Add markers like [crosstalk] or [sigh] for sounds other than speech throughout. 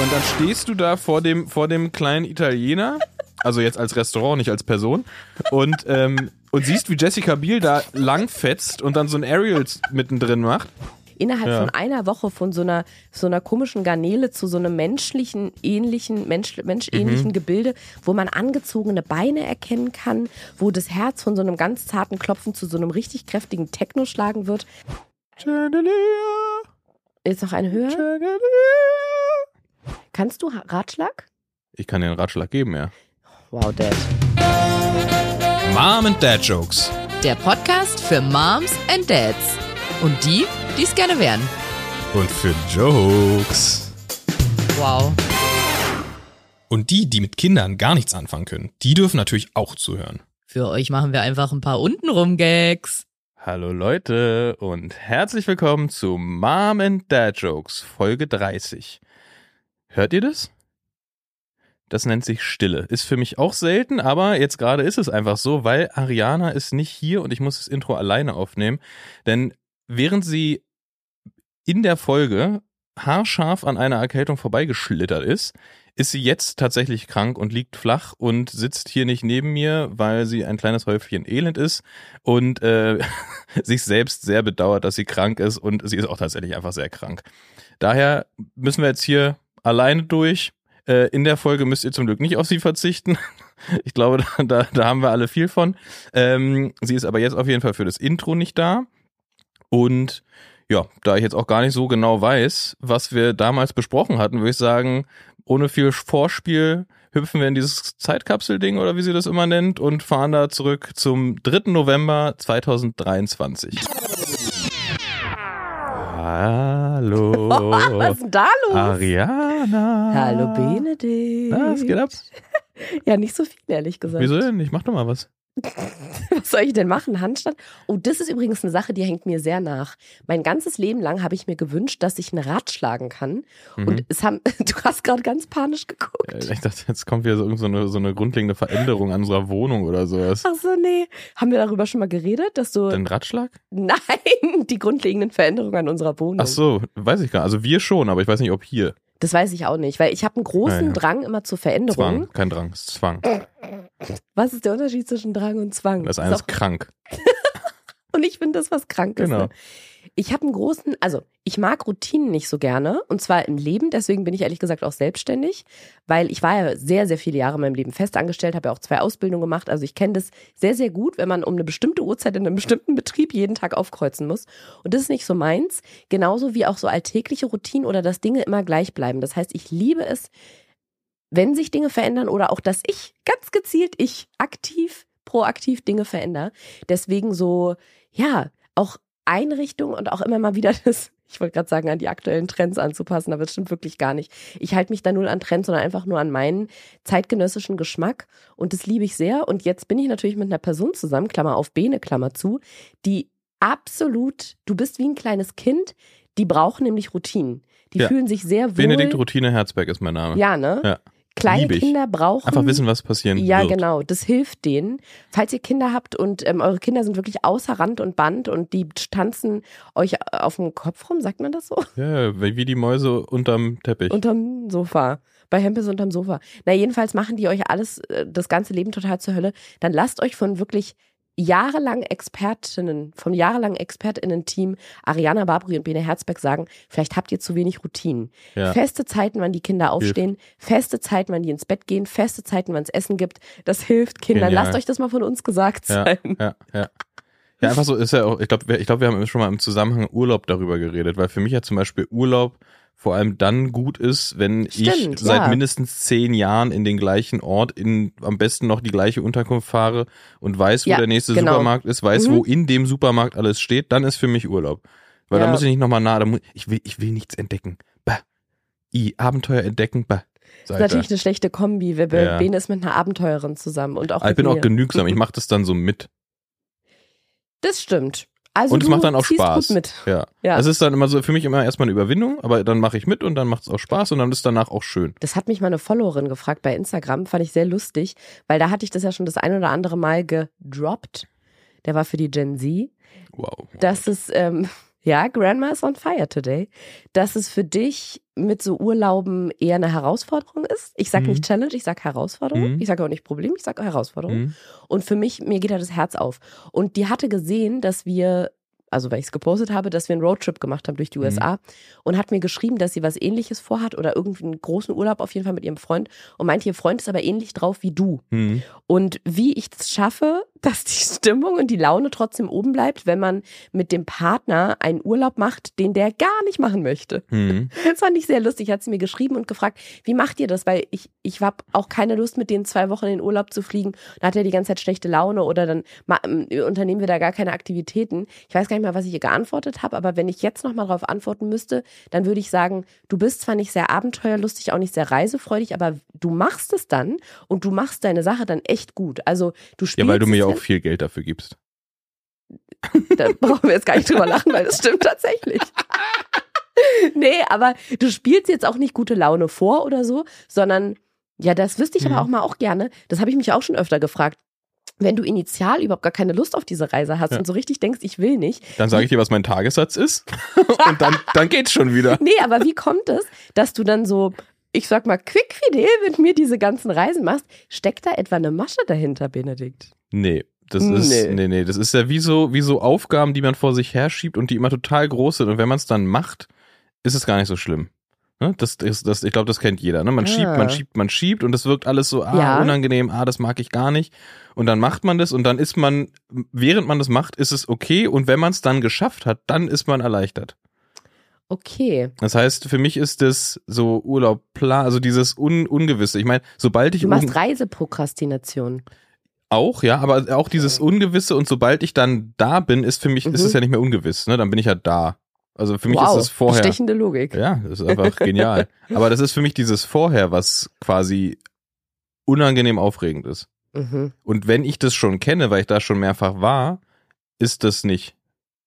Und dann stehst du da vor dem, vor dem kleinen Italiener, also jetzt als Restaurant, nicht als Person, und, ähm, und siehst, wie Jessica Biel da langfetzt und dann so ein Aerial mittendrin macht. Innerhalb Ja. von einer Woche von so einer, so einer komischen Garnele zu so einem menschlichen, ähnlichen, Mensch, menschähnlichen Mhm. Gebilde, wo man angezogene Beine erkennen kann, wo das Herz von so einem ganz zarten Klopfen zu so einem richtig kräftigen Techno schlagen wird. Chandelier, Jetzt noch eine Höhe. Chandelier. Kannst du Ratschlag? Ich kann dir einen Ratschlag geben, ja. Wow, Dad. Mom and Dad Jokes. Der Podcast für Moms and Dads. Und die, die es gerne wären. Und für Jokes. Wow. Und die, die mit Kindern gar nichts anfangen können, die dürfen natürlich auch zuhören. Für euch machen wir einfach ein paar untenrum Gags. Hallo Leute und herzlich willkommen zu Mom and Dad Jokes Folge 30. Hört ihr das? Das nennt sich Stille. Ist für mich auch selten, aber jetzt gerade ist es einfach so, weil Ariana ist nicht hier und ich muss das Intro alleine aufnehmen. Denn während sie in der Folge haarscharf an einer Erkältung vorbeigeschlittert ist, ist sie jetzt tatsächlich krank und liegt flach und sitzt hier nicht neben mir, weil sie ein kleines Häufchen Elend ist und äh, [laughs] sich selbst sehr bedauert, dass sie krank ist und sie ist auch tatsächlich einfach sehr krank. Daher müssen wir jetzt hier alleine durch. Äh, in der Folge müsst ihr zum Glück nicht auf sie verzichten. [laughs] Ich glaube, da, da, da haben wir alle viel von. Ähm, sie ist aber jetzt auf jeden Fall für das Intro nicht da. Und ja, da ich jetzt auch gar nicht so genau weiß, was wir damals besprochen hatten, würde ich sagen, ohne viel Vorspiel hüpfen wir in dieses Zeitkapsel-Ding oder wie sie das immer nennt und fahren da zurück zum 3. November 2023. Hallo. [laughs] Was ist denn da los? Ariana. Hallo Benedikt. Na, was geht ab? [laughs] Ja, nicht so viel, ehrlich gesagt. Wieso denn? Ich mach doch mal was. [laughs] Was soll ich denn machen? Handstand? Oh, das ist übrigens eine Sache, die hängt mir sehr nach. Mein ganzes Leben lang habe ich mir gewünscht, dass ich ein Rad schlagen kann. Mhm. Und es haben, [laughs] du hast gerade ganz panisch geguckt. Äh, Ich dachte, jetzt kommt wieder so, so, eine, so eine grundlegende Veränderung an unserer Wohnung oder sowas. Ach so, nee. Haben wir darüber schon mal geredet, dass du. Den Ratschlag? Nein, [laughs] die grundlegenden Veränderungen an unserer Wohnung. Ach so, weiß ich gar nicht. Also wir schon, aber ich weiß nicht, ob hier. Das weiß ich auch nicht, weil ich habe einen großen Ja, ja. Drang immer zur Veränderung. Zwang, kein Drang, ist Zwang. Was ist der Unterschied zwischen Drang und Zwang? Das eine Ist ist krank. [laughs] Und ich finde das was Krankes. Genau. Ne? Ich habe einen großen, also ich mag Routinen nicht so gerne und zwar im Leben, deswegen bin ich ehrlich gesagt auch selbstständig, weil ich war ja sehr, sehr viele Jahre in meinem Leben festangestellt, habe ja auch zwei Ausbildungen gemacht, also ich kenne das sehr, sehr gut, wenn man um eine bestimmte Uhrzeit in einem bestimmten Betrieb jeden Tag aufkreuzen muss und das ist nicht so meins, genauso wie auch so alltägliche Routinen oder dass Dinge immer gleich bleiben. Das heißt, ich liebe es, wenn sich Dinge verändern oder auch, dass ich ganz gezielt, ich aktiv, proaktiv Dinge verändere. Deswegen so, ja, auch Einrichtung und auch immer mal wieder [laughs] das, ich wollte gerade sagen, an die aktuellen Trends anzupassen, aber das stimmt wirklich gar nicht. Ich halte mich da null an Trends, sondern einfach nur an meinen zeitgenössischen Geschmack und das liebe ich sehr. Und jetzt bin ich natürlich mit einer Person zusammen, Klammer auf Bene, Klammer zu, die absolut, du bist wie ein kleines Kind, die brauchen nämlich Routinen. Die Ja. fühlen sich sehr wohl. Benedikt Routine Herzberg ist mein Name. Ja, ne? Ja. Kleine. Kinder brauchen. Einfach wissen, was passieren Ja, wird. genau. Das hilft denen. Falls ihr Kinder habt und ähm, eure Kinder sind wirklich außer Rand und Band und die tanzen euch auf dem Kopf rum, sagt man das so? Ja, wie wie die Mäuse unterm Teppich. Unterm Sofa. Bei Hempels unterm Sofa. Na, jedenfalls machen die euch alles, äh, das ganze Leben total zur Hölle. Dann lasst euch von wirklich jahrelang Expertinnen, vom jahrelang ExpertInnen-Team Ariana Barbri und Bene Herzberg sagen, vielleicht habt ihr zu wenig Routinen. ja. Feste Zeiten, wann die Kinder aufstehen, feste Zeiten, wann die ins Bett gehen, feste Zeiten, wann es Essen gibt. Das hilft Kindern. Genial. Lasst euch das mal von uns gesagt Ja, sein. ja, ja. Ja, einfach so ist ja auch, ich glaube, ich glaube, wir haben schon mal im Zusammenhang Urlaub darüber geredet, weil für mich ja zum Beispiel Urlaub vor allem dann gut ist, wenn ich Stimmt, seit ja. mindestens zehn Jahren in den gleichen Ort, in am besten noch die gleiche Unterkunft fahre und weiß, wo Ja, der nächste genau. Supermarkt ist, weiß, Mhm. wo in dem Supermarkt alles steht, dann ist für mich Urlaub. Weil Ja. da muss ich nicht nochmal nah, da muss, ich will, ich will nichts entdecken. Bah. I, Abenteuer entdecken, bah. Das ist natürlich eine schlechte Kombi. Wir Ja. Bene ist mit einer Abenteurerin zusammen und auch ich mit bin mir. auch genügsam, ich [laughs] mache das dann so mit. Das stimmt. Also und es macht dann auch Spaß. Gut mit. Ja. Ja. Es ist dann immer so für mich immer erstmal eine Überwindung, aber dann mache ich mit und dann macht es auch Spaß und dann ist danach auch schön. Das hat mich mal eine Followerin gefragt bei Instagram, fand ich sehr lustig, weil da hatte ich das ja schon das ein oder andere Mal gedroppt. Der war für die Gen Z. Wow. Das ist, ähm, Ja, Grandma is on fire today. Dass es für dich mit so Urlauben eher eine Herausforderung ist. Ich sage Mhm. nicht Challenge, ich sage Herausforderung. Mhm. Ich sage auch nicht Problem, ich sage Herausforderung. Mhm. Und für mich, mir geht da das Herz auf. Und die hatte gesehen, dass wir, also weil ich es gepostet habe, dass wir einen Roadtrip gemacht haben durch die Mhm. USA und hat mir geschrieben, dass sie was ähnliches vorhat oder irgendwie einen großen Urlaub auf jeden Fall mit ihrem Freund und meinte, ihr Freund ist aber ähnlich drauf wie du. Mhm. Und wie ich es schaffe, [laughs] dass die Stimmung und die Laune trotzdem oben bleibt, wenn man mit dem Partner einen Urlaub macht, den der gar nicht machen möchte. Mhm. [laughs] Das fand ich sehr lustig. Hat sie mir geschrieben und gefragt, wie macht ihr das? Weil ich, ich habe auch keine Lust, mit denen zwei Wochen in den Urlaub zu fliegen. Da hat er die ganze Zeit schlechte Laune oder dann ähm, unternehmen wir da gar keine Aktivitäten. Ich weiß gar nicht mehr, was ich ihr geantwortet habe, aber wenn ich jetzt nochmal darauf antworten müsste, dann würde ich sagen, du bist zwar nicht sehr abenteuerlustig, auch nicht sehr reisefreudig, aber du machst es dann und du machst deine Sache dann echt gut. Also du spielst Ja, weil du mir ja auch viel Geld dafür gibst. da brauchen wir jetzt gar nicht drüber [laughs] lachen, weil das stimmt tatsächlich. nee, aber du spielst jetzt auch nicht gute Laune vor oder so, sondern, ja, das wüsste ich Mhm. aber auch mal auch gerne. Das habe ich mich auch schon öfter gefragt. Wenn du initial überhaupt gar keine Lust auf diese Reise hast Ja. und so richtig denkst, ich will nicht. Dann sage ich dir, was mein Tagessatz ist. [laughs] Und dann, dann geht's schon wieder. [laughs] Nee, aber wie kommt es, dass du dann so, ich sag mal, quickfidel mit mir diese ganzen Reisen machst? Steckt da etwa eine Masche dahinter, Benedikt? Nee. Das ist, Nee. nee, nee, das ist ja wie so, wie so Aufgaben, die man vor sich herschiebt und die immer total groß sind. Und wenn man es dann macht, ist es gar nicht so schlimm. Ne? Das, das, das, ich glaube, das kennt jeder. Ne? Man Ah. schiebt, man schiebt, man schiebt und es wirkt alles so, ah, Ja. unangenehm, ah, das mag ich gar nicht. Und dann macht man das und dann ist man, während man das macht, ist es okay. Und wenn man es dann geschafft hat, dann ist man erleichtert. Okay. Das heißt, für mich ist das so Urlaub, plan, also dieses Un Ungewisse. Ich meine, sobald ich Du machst Reiseprokrastination. auch, ja, aber auch dieses Ungewisse und sobald ich dann da bin, ist für mich, ist Mhm. es ja nicht mehr ungewiss, ne? Dann bin ich ja da. Also für mich wow, ist es vorher. bestechende Logik. Ja, das ist einfach [laughs] genial. Aber das ist für mich dieses Vorher, was quasi unangenehm aufregend ist. Mhm. Und wenn ich das schon kenne, weil ich da schon mehrfach war, ist das nicht.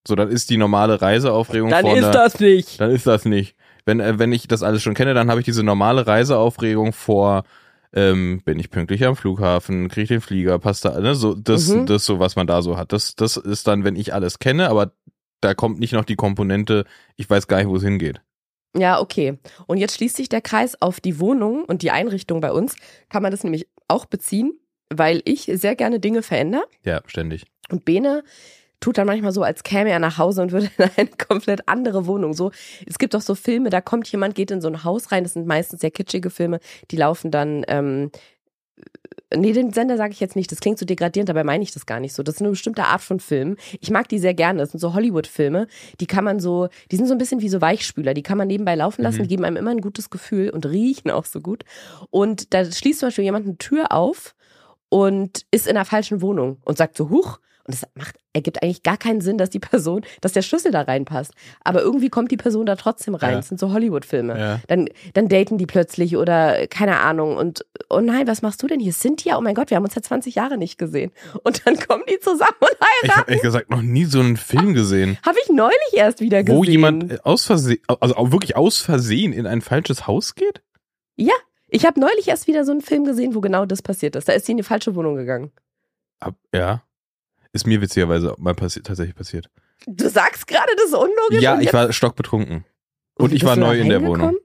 So, dann ist die normale Reiseaufregung Dann vor ist einer, das nicht. dann ist das nicht. Wenn, äh, wenn ich das alles schon kenne, dann habe ich diese normale Reiseaufregung vor, ähm, bin ich pünktlich am Flughafen, kriege ich den Flieger, passt da, ne, so, das, Mhm. das so, was man da so hat. Das, das ist dann, wenn ich alles kenne, aber da kommt nicht noch die Komponente, ich weiß gar nicht, wo es hingeht. Ja, okay. Und jetzt schließt sich der Kreis auf die Wohnung und die Einrichtung bei uns. Kann man das nämlich auch beziehen, weil ich sehr gerne Dinge verändere. Ja, ständig. Und Bene tut dann manchmal so, als käme er nach Hause und [laughs] würde in eine komplett andere Wohnung. So, es gibt doch so Filme, da kommt jemand, geht in so ein Haus rein. Das sind meistens sehr kitschige Filme. Die laufen dann. Ähm, Nee, den Sender sage ich jetzt nicht. Das klingt so degradierend, dabei meine ich das gar nicht so. Das ist eine bestimmte Art von Film. Ich mag die sehr gerne. Das sind so Hollywood-Filme. Die kann man so, die sind so ein bisschen wie so Weichspüler. Die kann man nebenbei laufen lassen, Mhm. geben einem immer ein gutes Gefühl und riechen auch so gut. Und da schließt zum Beispiel jemand eine Tür auf und ist in der falschen Wohnung und sagt so, huch. Und das macht, ergibt eigentlich gar keinen Sinn, dass die Person, dass der Schlüssel da reinpasst. Aber irgendwie kommt die Person da trotzdem rein. Ja. Das sind so Hollywood-Filme. Ja. Dann, dann daten die plötzlich oder keine Ahnung. Und oh nein, was machst du denn hier? Cynthia, oh mein Gott, wir haben uns ja 20 Jahre nicht gesehen. Und dann kommen die zusammen und Ich heiraten. habe ehrlich gesagt noch nie so einen Film [laughs] gesehen, Habe ich neulich erst wieder gesehen. wo jemand äh, aus Versehen, also wirklich aus Versehen in ein falsches Haus geht? Ja, ich habe neulich erst wieder so einen Film gesehen, wo genau das passiert ist. Da ist sie in die falsche Wohnung gegangen. Ab, ja. Ist mir witzigerweise mal passi tatsächlich passiert. Du sagst gerade, das ist unlogisch. Ja, und ich war stockbetrunken. Und Wie ich war da neu in der? Wohnung.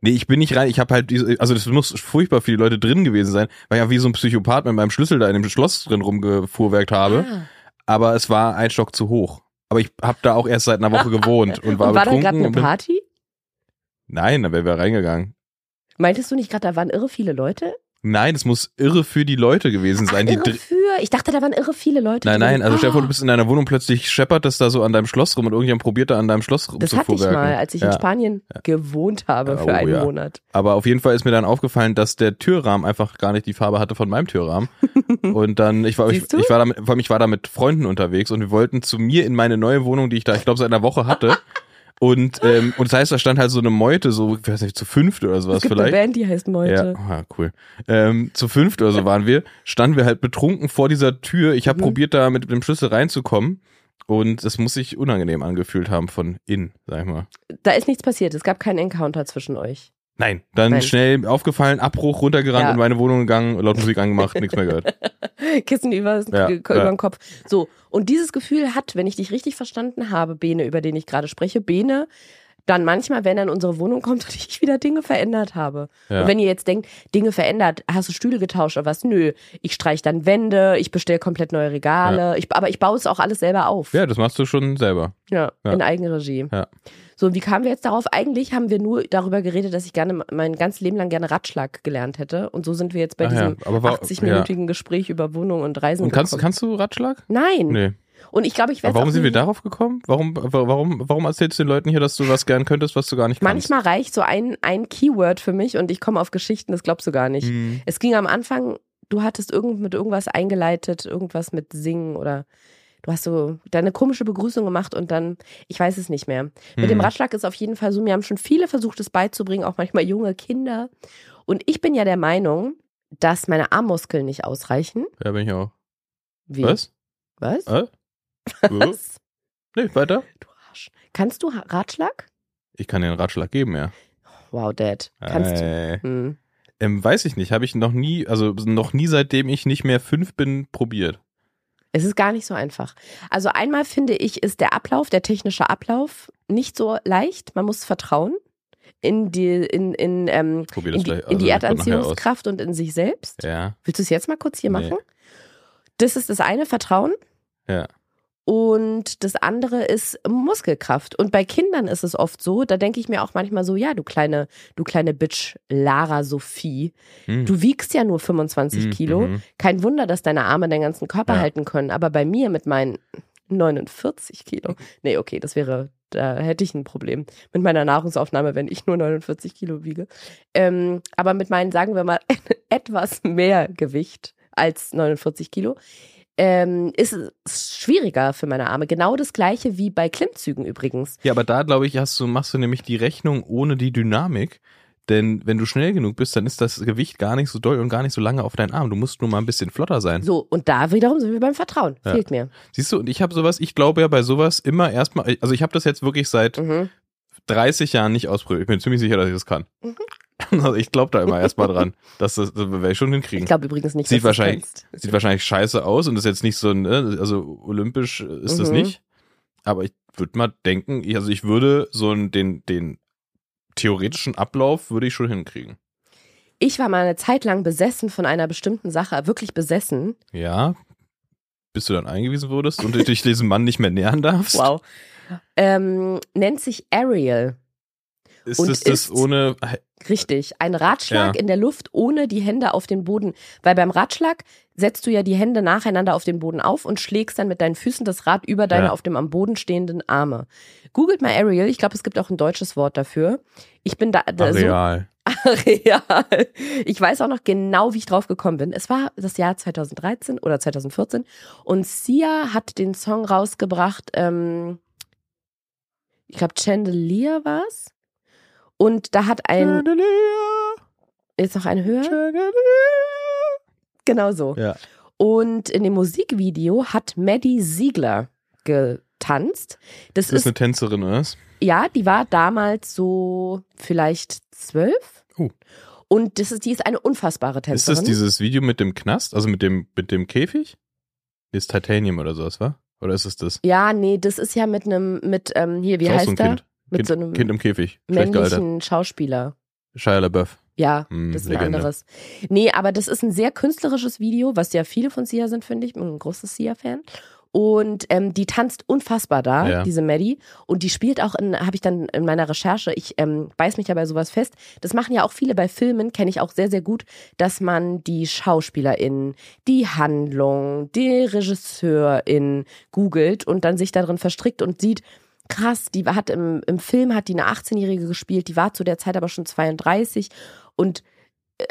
Nee, ich bin nicht rein. Ich habe halt diese, also das muss furchtbar viele Leute drin gewesen sein, weil ich ja wie so ein Psychopath mit meinem Schlüssel da in dem Schloss drin rumgefuhrwerkt habe. Ah. Aber es war ein Stock zu hoch. Aber ich habe da auch erst seit einer Woche [laughs] gewohnt und war und war da betrunken. gerade eine und bin- Party? Nein, da wären wir reingegangen. Meintest du nicht gerade, da waren irre viele Leute? Nein, es muss irre für die Leute gewesen sein. Ach, die irre dr- für. Ich dachte, da waren irre viele Leute. nein, drin. nein, also dir vor, du Ah, bist in deiner Wohnung, plötzlich scheppert das da so an deinem Schloss rum und irgendjemand probiert da an deinem Schloss rum Das hatte ich mal, als ich in ja. Spanien gewohnt habe Ja, für oh, einen ja. Monat. Aber auf jeden Fall ist mir dann aufgefallen, dass der Türrahmen einfach gar nicht die Farbe hatte von meinem Türrahmen. [laughs] und dann, ich war, ich, ich war da mit, vor allem ich war da mit Freunden unterwegs und wir wollten zu mir in meine neue Wohnung, die ich da, ich glaube, seit einer Woche hatte. [laughs] Und, ähm, und das heißt, da stand halt so eine Meute, so, ich weiß nicht, zu fünft oder sowas Es gibt vielleicht. eine Band, die heißt Meute. Ja, ah, cool. Ähm, zu fünft oder so waren wir, standen wir halt betrunken vor dieser Tür. Ich habe Mhm. probiert, da mit dem Schlüssel reinzukommen. Und es muss sich unangenehm angefühlt haben von innen, sag ich mal. Da ist nichts passiert. Es gab keinen Encounter zwischen euch. Nein, dann Nein. schnell aufgefallen, Abbruch, runtergerannt, Ja. in meine Wohnung gegangen, laut Musik angemacht, nichts mehr gehört. [laughs] Kissen über, Ja, über ja. den Kopf. So, und dieses Gefühl hat, wenn ich dich richtig verstanden habe, Bene, über den ich gerade spreche, Bene, dann manchmal, wenn er in unsere Wohnung kommt und ich wieder Dinge verändert habe. Ja. Und wenn ihr jetzt denkt, Dinge verändert, hast du Stühle getauscht oder was? Nö, ich streich dann Wände, ich bestelle komplett neue Regale, ich, aber ich baue es auch alles selber auf. Ja, das machst du schon selber. Ja, Ja. in Eigenregie. Ja. So, wie kamen wir jetzt darauf? Eigentlich haben wir nur darüber geredet, dass ich gerne mein ganzes Leben lang gerne Ratschlag gelernt hätte. Und so sind wir jetzt bei Ach ja, diesem aber war- 80-minütigen Gespräch über Wohnung und Reisen Und kannst, gekommen. kannst du Ratschlag? Nein. Nee. Und ich glaube, ich werde warum sind wir darauf gekommen? Warum, warum, warum erzählst du den Leuten hier, dass du was gern könntest, was du gar nicht kannst? Manchmal reicht so ein, ein Keyword für mich und ich komme auf Geschichten, das glaubst du gar nicht. Hm. Es ging am Anfang, du hattest irgend, mit irgendwas eingeleitet, irgendwas mit Singen oder du hast so deine komische Begrüßung gemacht und dann, ich weiß es nicht mehr. Mit Hm. dem Ratschlag ist auf jeden Fall so, mir haben schon viele versucht, es beizubringen, auch manchmal junge Kinder. Und ich bin ja der Meinung, dass meine Armmuskeln nicht ausreichen. Ja, bin ich auch. Wie? Was? Was? Äh? Wo? Was? nee, weiter? Du Arsch. Kannst du Ratschlag? Ich kann dir einen Ratschlag geben, ja. Wow, Dad. Kannst du. äh, Hm. ähm, weiß ich nicht. Habe ich noch nie, also noch nie seitdem ich nicht mehr fünf bin, probiert. Es ist gar nicht so einfach. Also einmal finde ich, ist der Ablauf, der technische Ablauf nicht so leicht. Man muss vertrauen in die, in, in, ähm, in die, gleich in die also. Erdanziehungskraft und in sich selbst. Ja, Willst du es jetzt mal kurz hier Nee. machen? Das ist das eine, Vertrauen. ja. Und das andere ist Muskelkraft. Und bei Kindern ist es oft so, da denke ich mir auch manchmal so, ja, du kleine, du kleine Bitch, Lara Sophie, Hm. du wiegst ja nur 25 Hm, Kilo. mhm. Kein Wunder, dass deine Arme deinen ganzen Körper Ja. halten können. Aber bei mir mit meinen 49 Kilo, nee, okay, das wäre, da hätte ich ein Problem mit meiner Nahrungsaufnahme, wenn ich nur 49 Kilo wiege. Ähm, aber mit meinen, sagen wir mal, [laughs] etwas mehr Gewicht als 49 Kilo, ähm, ist es schwieriger für meine Arme. Genau das gleiche wie bei Klimmzügen übrigens. Ja, aber da glaube ich, hast du, machst du nämlich die Rechnung ohne die Dynamik. Denn wenn du schnell genug bist, dann ist das Gewicht gar nicht so doll und gar nicht so lange auf deinen Arm. Du musst nur mal ein bisschen flotter sein. So, und da wiederum sind wir beim Vertrauen. Ja. Fehlt mir. Siehst du, und ich habe sowas, ich glaube ja bei sowas immer erstmal, also ich habe das jetzt wirklich seit Mhm. 30 Jahren nicht ausprobiert. Ich bin ziemlich sicher, dass ich das kann. Mhm. [laughs] Also ich glaube da immer erstmal dran. [laughs] dass das, das werde ich schon Ich hinkriegen. glaube übrigens nicht, Sieht wahrscheinlich-. Sieht wahrscheinlich scheiße aus und ist jetzt nicht so ein, ne, also olympisch ist das Mhm. nicht. Aber ich würde mal denken, ich, also ich würde so einen, den, den theoretischen Ablauf würde ich schon hinkriegen. Ich war mal eine Zeit lang besessen von einer bestimmten Sache, wirklich besessen. Ja. Bis du dann eingewiesen wurdest und dich diesem Mann nicht mehr nähern darfst. Wow. Ähm, nennt sich Ariel. Ist Und es das ist- ohne, Richtig. Ein Ratschlag Ja. in der Luft ohne die Hände auf den Boden. Weil beim Ratschlag setzt du ja die Hände nacheinander auf den Boden auf und schlägst dann mit deinen Füßen das Rad über deine Ja. auf dem am Boden stehenden Arme. Googelt mal Ariel. Ich glaube, es gibt auch ein deutsches Wort dafür. Ich bin da, da so Areal. [laughs] Real. Ich weiß auch noch genau, wie ich drauf gekommen bin. Es war das Jahr 2013 oder 2014 und Sia hat den Song rausgebracht, ähm, ich glaube Chandelier war's. Und da hat ein, jetzt noch ein höher, genau so. Ja. Und in dem Musikvideo hat Maddie Ziegler getanzt. Das Ist das ist, eine Tänzerin, oder? was? ja, die war damals so vielleicht zwölf. Oh. Und das ist, die ist eine unfassbare Ist Tänzerin. das dieses Video mit dem Knast, also mit dem, mit dem Käfig? Das Titanium oder sowas, war? Oder ist es das? ja, nee, das ist ja mit einem, mit, ähm, hier, wie Ist auch heißt so ein der? Kind. Mit kind, so einem kind im Käfig. Männlichen Schauspieler. Shia LaBeouf. Ja, Hm, das ist ein Legende. anderes. Nee, aber das ist ein sehr künstlerisches Video, was ja viele von Sia sind, finde ich. Ich bin ein großer Sia-Fan. Und ähm, die tanzt unfassbar da, Ja. diese Maddie. Und die spielt auch in, habe ich dann in meiner Recherche, ich ähm, beiß mich ja bei sowas fest. Das machen ja auch viele bei Filmen, kenne ich auch sehr, sehr gut, dass man die SchauspielerInnen, die Handlung, die RegisseurInnen googelt und dann sich darin verstrickt und sieht, krass, die hat im, im Film hat die eine 18-Jährige gespielt, die war zu der Zeit aber schon 32 und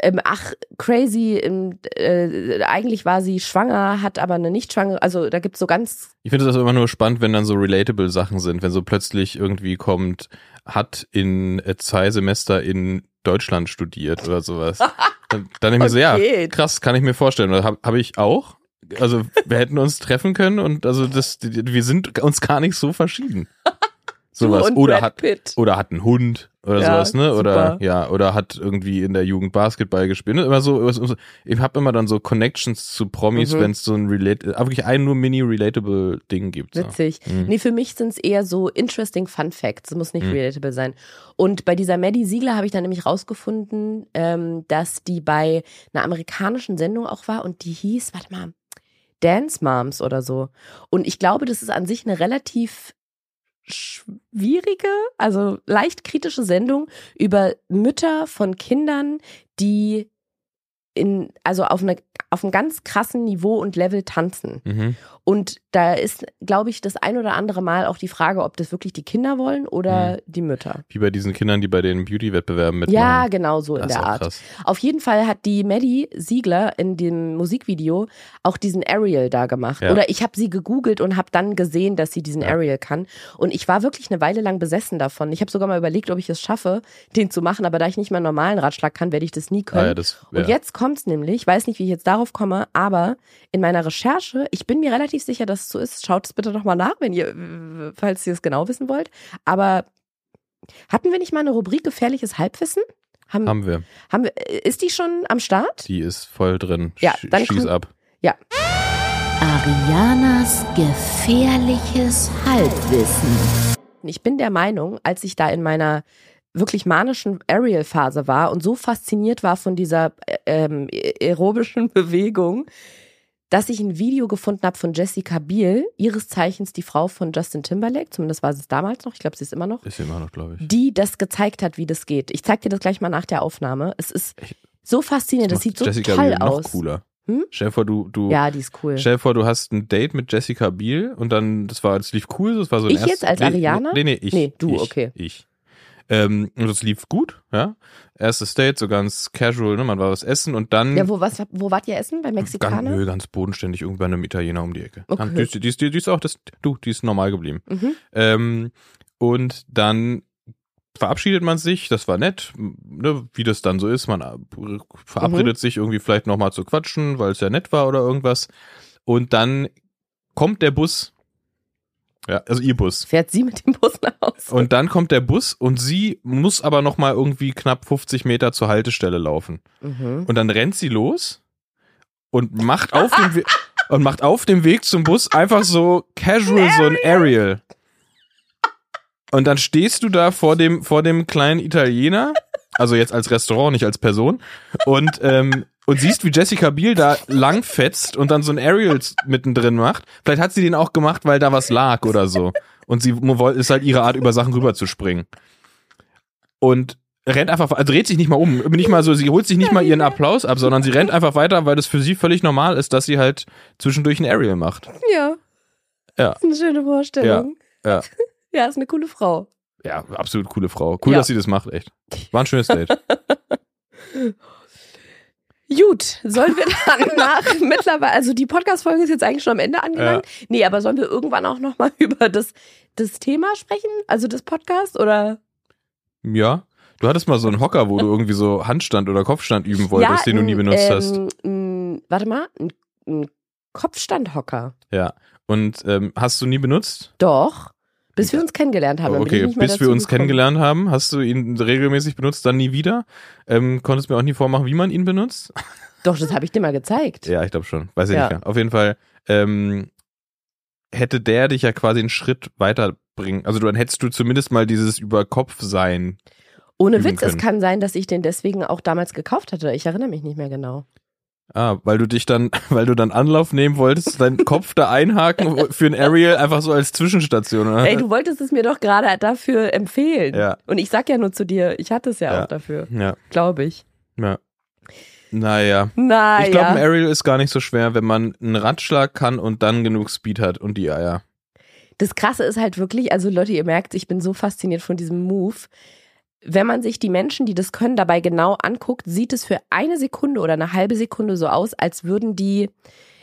ähm, ach, crazy, ähm, äh, eigentlich war sie schwanger, hat aber eine nicht schwangere, also da gibt's so ganz, Ich finde das immer nur spannend, wenn dann so relatable Sachen sind, wenn so plötzlich irgendwie kommt, hat in äh, zwei Semester in Deutschland studiert oder sowas. [laughs] dann dann denke ich mir so, ja, krass, kann ich mir vorstellen. Habe hab ich auch. Also wir hätten uns treffen können und also das, wir sind uns gar nicht so verschieden. [laughs] Sowas. Oder hat, oder hat einen Hund oder Ja, sowas, ne? Oder super. ja, oder hat irgendwie in der Jugend Basketball gespielt. Ne? Immer so, ich habe immer dann so Connections zu Promis, Mhm. wenn es so ein relate, äh, wirklich ein nur mini relatable Ding gibt. So. Witzig. Mhm. Nee, für mich sind es eher so interesting Fun Facts. Es muss nicht Mhm. relatable sein. Und bei dieser Maddie Siegler habe ich dann nämlich rausgefunden, ähm, dass die bei einer amerikanischen Sendung auch war und die hieß, warte mal, Dance Moms oder so. Und ich glaube, das ist an sich eine relativ schwierige, also leicht kritische Sendung über Mütter von Kindern, die in, also auf, eine, auf einem ganz krassen Niveau und Level tanzen. Mhm. Und da ist, glaube ich, das ein oder andere Mal auch die Frage, ob das wirklich die Kinder wollen oder Mhm. die Mütter. Wie bei diesen Kindern, die bei den Beauty-Wettbewerben mitmachen. Ja, genau so in das ist der Art. krass. Auf jeden Fall hat die Maddie Siegler in dem Musikvideo auch diesen Ariel da gemacht. Ja. Oder ich habe sie gegoogelt und habe dann gesehen, dass sie diesen Ja. Ariel kann. Und ich war wirklich eine Weile lang besessen davon. Ich habe sogar mal überlegt, ob ich es schaffe, den zu machen. Aber da ich nicht mal einen normalen Ratschlag kann, werde ich das nie können. Ah, ja, das. Und jetzt kommt's nämlich, ich weiß nicht, wie ich jetzt darauf komme, aber in meiner Recherche, ich bin mir relativ sicher, dass es so ist. Schaut es bitte nochmal nach, wenn ihr, falls ihr es genau wissen wollt. Aber hatten wir nicht mal eine Rubrik gefährliches Halbwissen? Haben, haben wir. haben wir, äh, ist die schon am Start? Die ist voll drin. Ja, Sch- dann Schieß ab. Arianas gefährliches Halbwissen. Ich bin der Meinung, als ich da in meiner wirklich manischen Aerial-Phase war und so fasziniert war von dieser äh, ähm, aerobischen [laughs] Bewegung, dass ich ein Video gefunden habe von Jessica Biel, ihres Zeichens die Frau von Justin Timberlake, zumindest war sie es damals noch, ich glaube, sie ist immer noch, Ist immer noch, glaube ich. die das gezeigt hat, wie das geht. Ich zeig dir das gleich mal nach der Aufnahme. Es ist Echt? so faszinierend, das macht sieht so Jessica toll Biel noch aus. cooler. Hm? Stell dir vor, du, du, Ja, die ist cool. stell dir vor, du hast ein Date mit Jessica Biel und dann, das war, das lief cool, das war so ein Ich jetzt erstes- als nee, Ariana? Nee, nee, ich. Nee, du, ich, okay. Ich. Ähm, und das lief gut, ja. Erstes Date, so ganz casual, ne, man war was essen und dann. Ja, wo, was, wo wart ihr essen? Bei Ganz, Mexikaner? nö, ganz bodenständig, irgendwann einem Italiener um die Ecke. Okay. Die, ist- die, ist- die ist auch das, du, die ist normal geblieben. Mhm. Ähm, und dann verabschiedet man sich, das war nett, ne, wie das dann so ist, man Mhm. verabredet sich irgendwie vielleicht nochmal zu quatschen, weil es ja nett war oder irgendwas. Und dann kommt der Bus. Ja, also ihr Bus. Fährt sie mit dem Bus nach Hause? Und dann kommt der Bus und sie muss aber nochmal irgendwie knapp 50 Meter zur Haltestelle laufen. Mhm. Und dann rennt sie los und macht auf dem We [laughs] und macht auf dem Weg zum Bus einfach so casual so ein Aerial. Und dann stehst du da vor dem vor dem kleinen Italiener, also jetzt als Restaurant, nicht als Person, und ähm, und siehst, wie Jessica Biel da langfetzt und dann so ein Aerial mittendrin macht. Vielleicht hat sie den auch gemacht, weil da was lag oder so. Und sie ist halt ihre Art, über Sachen rüberzuspringen. Und rennt einfach, also dreht sich nicht mal um. Nicht mal so, sie holt sich nicht mal ihren Applaus ab, sondern sie rennt einfach weiter, weil das für sie völlig normal ist, dass sie halt zwischendurch ein Aerial macht. Ja. Ja. Das ist eine schöne Vorstellung. Ja. Ja, [laughs] ist eine coole Frau. Ja, absolut coole Frau. Cool, Ja. dass sie das macht, echt. War ein schönes Date. [laughs] Gut, sollen wir [laughs] dann nach mittlerweile, also die Podcast-Folge ist jetzt eigentlich schon am Ende angelangt. Nee, aber sollen wir irgendwann auch nochmal [laughs] über das, das Thema sprechen? Also das Podcast oder? Ja. Du hattest mal so einen Hocker, wo du irgendwie so Handstand oder Kopfstand üben wolltest, den du nie benutzt hast. ähm, warte mal, ein, ein Kopfstandhocker. Ja. Und ähm, hast du nie benutzt? Doch. Bis wir uns kennengelernt haben. okay, bis wir uns gekommen. kennengelernt haben, hast du ihn regelmäßig benutzt, dann nie wieder. Ähm, konntest mir auch nie vormachen, wie man ihn benutzt. [laughs] Doch, das habe ich dir mal gezeigt. Ja, ich glaube schon. Weiß ich Ja. nicht mehr. Auf jeden Fall ähm, hätte der dich ja quasi einen Schritt weiterbringen. Also dann hättest du zumindest mal dieses Überkopf-Sein. Ohne Witz, es können. kann sein, dass ich den deswegen auch damals gekauft hatte. Ich erinnere mich nicht mehr genau. Ah, weil du dich dann, [laughs] weil du dann Anlauf nehmen wolltest, deinen Kopf da einhaken [laughs] für ein Aerial einfach so als Zwischenstation. Oder? Ey, du wolltest es mir doch gerade dafür empfehlen. Ja. Und ich sag ja nur zu dir, ich hatte es ja, Ja. auch dafür, ja, glaube ich. ja. Naja. Naja. Ich glaube, ein Aerial ist gar nicht so schwer, wenn man einen Ratschlag kann und dann genug Speed hat und die Eier. Das Krasse ist halt wirklich, also Leute, ihr merkt, ich bin so fasziniert von diesem Move. Wenn man sich die Menschen, die das können, dabei genau anguckt, sieht es für eine Sekunde oder eine halbe Sekunde so aus, als würden die,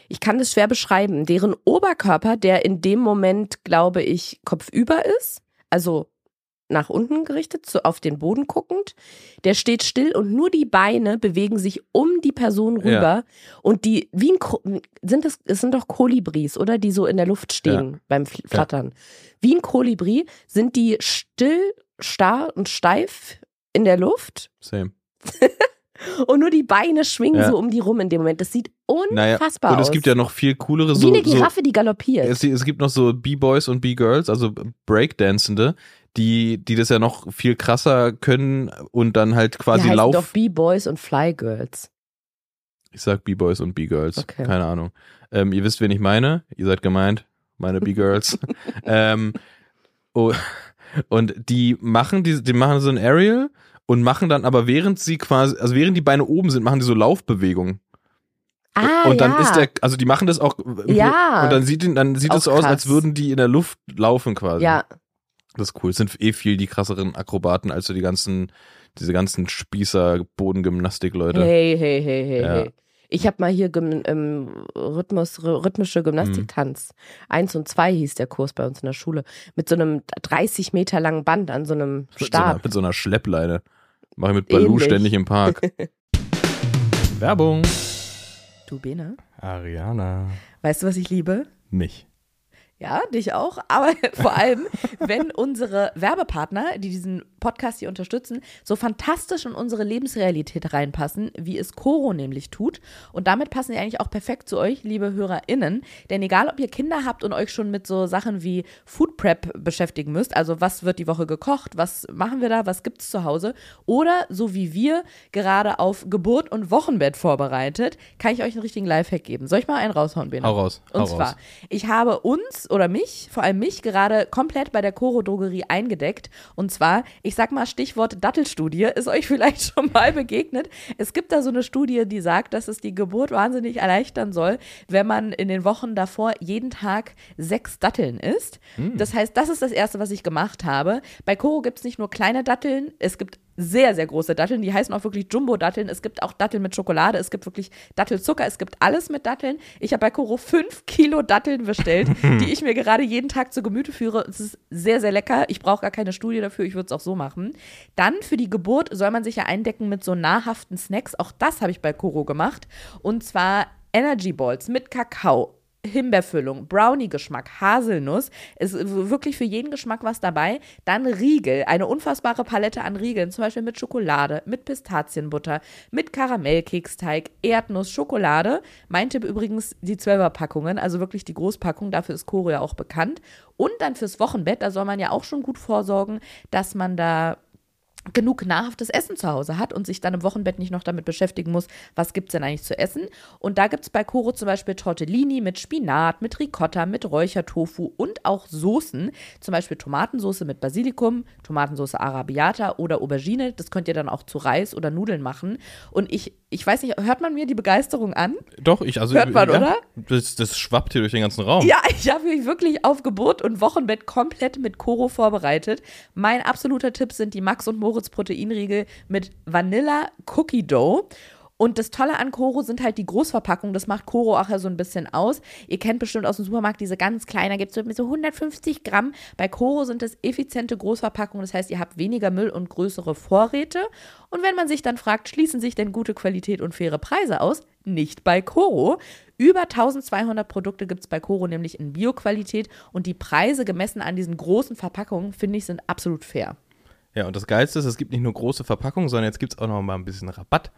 ich kann das schwer beschreiben, deren Oberkörper, der in dem Moment, glaube ich, kopfüber ist, also nach unten gerichtet, so auf den Boden guckend, der steht still und nur die Beine bewegen sich um die Person Ja. rüber und die, wie ein, sind das, es sind doch Kolibris, oder? Die so in der Luft stehen beim Fl- Flattern. Wie ein Kolibri sind die still starr und steif in der Luft Same. [laughs] und nur die Beine schwingen Ja. so um die rum in dem Moment. Das sieht Naja, unfassbar und aus. es gibt ja noch viel coolere Wie so, eine so Giraffe, die galoppiert. es, es gibt noch so B-Boys und B-Girls, also Breakdancende, die, die das ja noch viel krasser können und dann halt quasi heißen Lauf. doch B-Boys und Fly Girls. Ich sag B-Boys und B-Girls. Okay. Keine Ahnung. Ähm, ihr wisst, wen ich meine. Ihr seid gemeint. Meine B-Girls. [laughs] ähm, oh, und die machen die, die machen so ein Aerial und machen dann aber während sie quasi, also während die Beine oben sind, machen die so Laufbewegungen. Ah, und dann ja. ist der, also die machen das auch. Ja. Und dann sieht, dann sieht es so aus, als würden die in der Luft laufen quasi. Ja, Das ist cool. Es sind eh viel die krasseren Akrobaten als so die ganzen, diese ganzen Spießer, Bodengymnastik-Leute. hey, hey, hey, hey, Ja. hey. Ich habe mal hier Gym ähm, Rhythmus, rhythmische Mhm. Gymnastiktanz. Eins und zwei hieß der Kurs bei uns in der Schule. Mit so einem 30 Meter langen Band an so einem Mit so, einer, Stab. mit so einer Schleppleine. Mache ich mit Balu Ähnlich. ständig im Park. [laughs] Werbung. Du Bene, Ariana. weißt du, was ich liebe? Mich. Ja, dich auch, aber [laughs] vor allem, wenn unsere Werbepartner, die diesen Podcast hier unterstützen, so fantastisch in unsere Lebensrealität reinpassen, wie es Coro nämlich tut. Und damit passen sie eigentlich auch perfekt zu euch, liebe HörerInnen. Denn egal, ob ihr Kinder habt und euch schon mit so Sachen wie Food Prep beschäftigen müsst, also was wird die Woche gekocht, was machen wir da, was gibt's zu Hause, oder so wie wir gerade auf Geburt und Wochenbett vorbereitet, kann ich euch einen richtigen Lifehack geben. Soll ich mal einen raushauen, Bene? Hau raus. Hau Und zwar, raus. ich habe uns oder mich, vor allem mich, gerade komplett bei der Coro Drogerie eingedeckt. Und zwar, ich sag mal Stichwort Dattelstudie, ist euch [laughs] vielleicht schon mal begegnet. Es gibt da so eine Studie, die sagt, dass es die Geburt wahnsinnig erleichtern soll, wenn man in den Wochen davor jeden Tag sechs Datteln isst. Das heißt, das ist das Erste, was ich gemacht habe. Bei Coro gibt es nicht nur kleine Datteln, es gibt sehr, sehr große Datteln. Die heißen auch wirklich Jumbo-Datteln. Es gibt auch Datteln mit Schokolade. Es gibt wirklich Dattelzucker. Es gibt alles mit Datteln. Ich habe bei Koro fünf Kilo Datteln bestellt, [laughs] die ich mir gerade jeden Tag zu Gemüte führe. Es ist sehr, sehr lecker. Ich brauche gar keine Studie dafür. Ich würde es auch so machen. Dann für die Geburt soll man sich ja eindecken mit so nahrhaften Snacks. Auch das habe ich bei Koro gemacht. Und zwar Energy Balls mit Kakao. Himbeerfüllung, Brownie-Geschmack, Haselnuss. Es ist wirklich für jeden Geschmack was dabei. Dann Riegel, eine unfassbare Palette an Riegeln, zum Beispiel mit Schokolade, mit Pistazienbutter, mit Karamellkeksteig, Erdnuss, Schokolade. Mein Tipp übrigens die 12er-Packungen, also wirklich die Großpackung, dafür ist ja auch bekannt. Und dann fürs Wochenbett, da soll man ja auch schon gut vorsorgen, dass man da genug nahrhaftes Essen zu Hause hat und sich dann im Wochenbett nicht noch damit beschäftigen muss, was gibt es denn eigentlich zu essen. Und da gibt es bei Koro zum Beispiel Tortellini mit Spinat, mit Ricotta, mit Räuchertofu und auch Soßen. Zum Beispiel Tomatensoße mit Basilikum, Tomatensoße Arabiata oder Aubergine. Das könnt ihr dann auch zu Reis oder Nudeln machen. Und ich, ich weiß nicht, hört man mir die Begeisterung an? Doch, ich, also. Hört man, ja, oder? Das, das schwappt hier durch den ganzen Raum. Ja, ich habe mich wirklich auf Geburt und Wochenbett komplett mit Koro vorbereitet. Mein absoluter Tipp sind die Max und Moritz Proteinriegel mit Vanilla Cookie Dough. Und das Tolle an Koro sind halt die Großverpackungen. Das macht Koro auch ja so ein bisschen aus. Ihr kennt bestimmt aus dem Supermarkt diese ganz kleinen, da gibt es so mit so 150 Gramm. Bei Koro sind es effiziente Großverpackungen. Das heißt, ihr habt weniger Müll und größere Vorräte. Und wenn man sich dann fragt, schließen sich denn gute Qualität und faire Preise aus? Nicht bei Koro. Über 1200 Produkte gibt es bei Koro nämlich in Bioqualität und die Preise gemessen an diesen großen Verpackungen, finde ich, sind absolut fair. Ja, und das Geilste ist, es gibt nicht nur große Verpackungen, sondern jetzt gibt es auch noch mal ein bisschen Rabatt.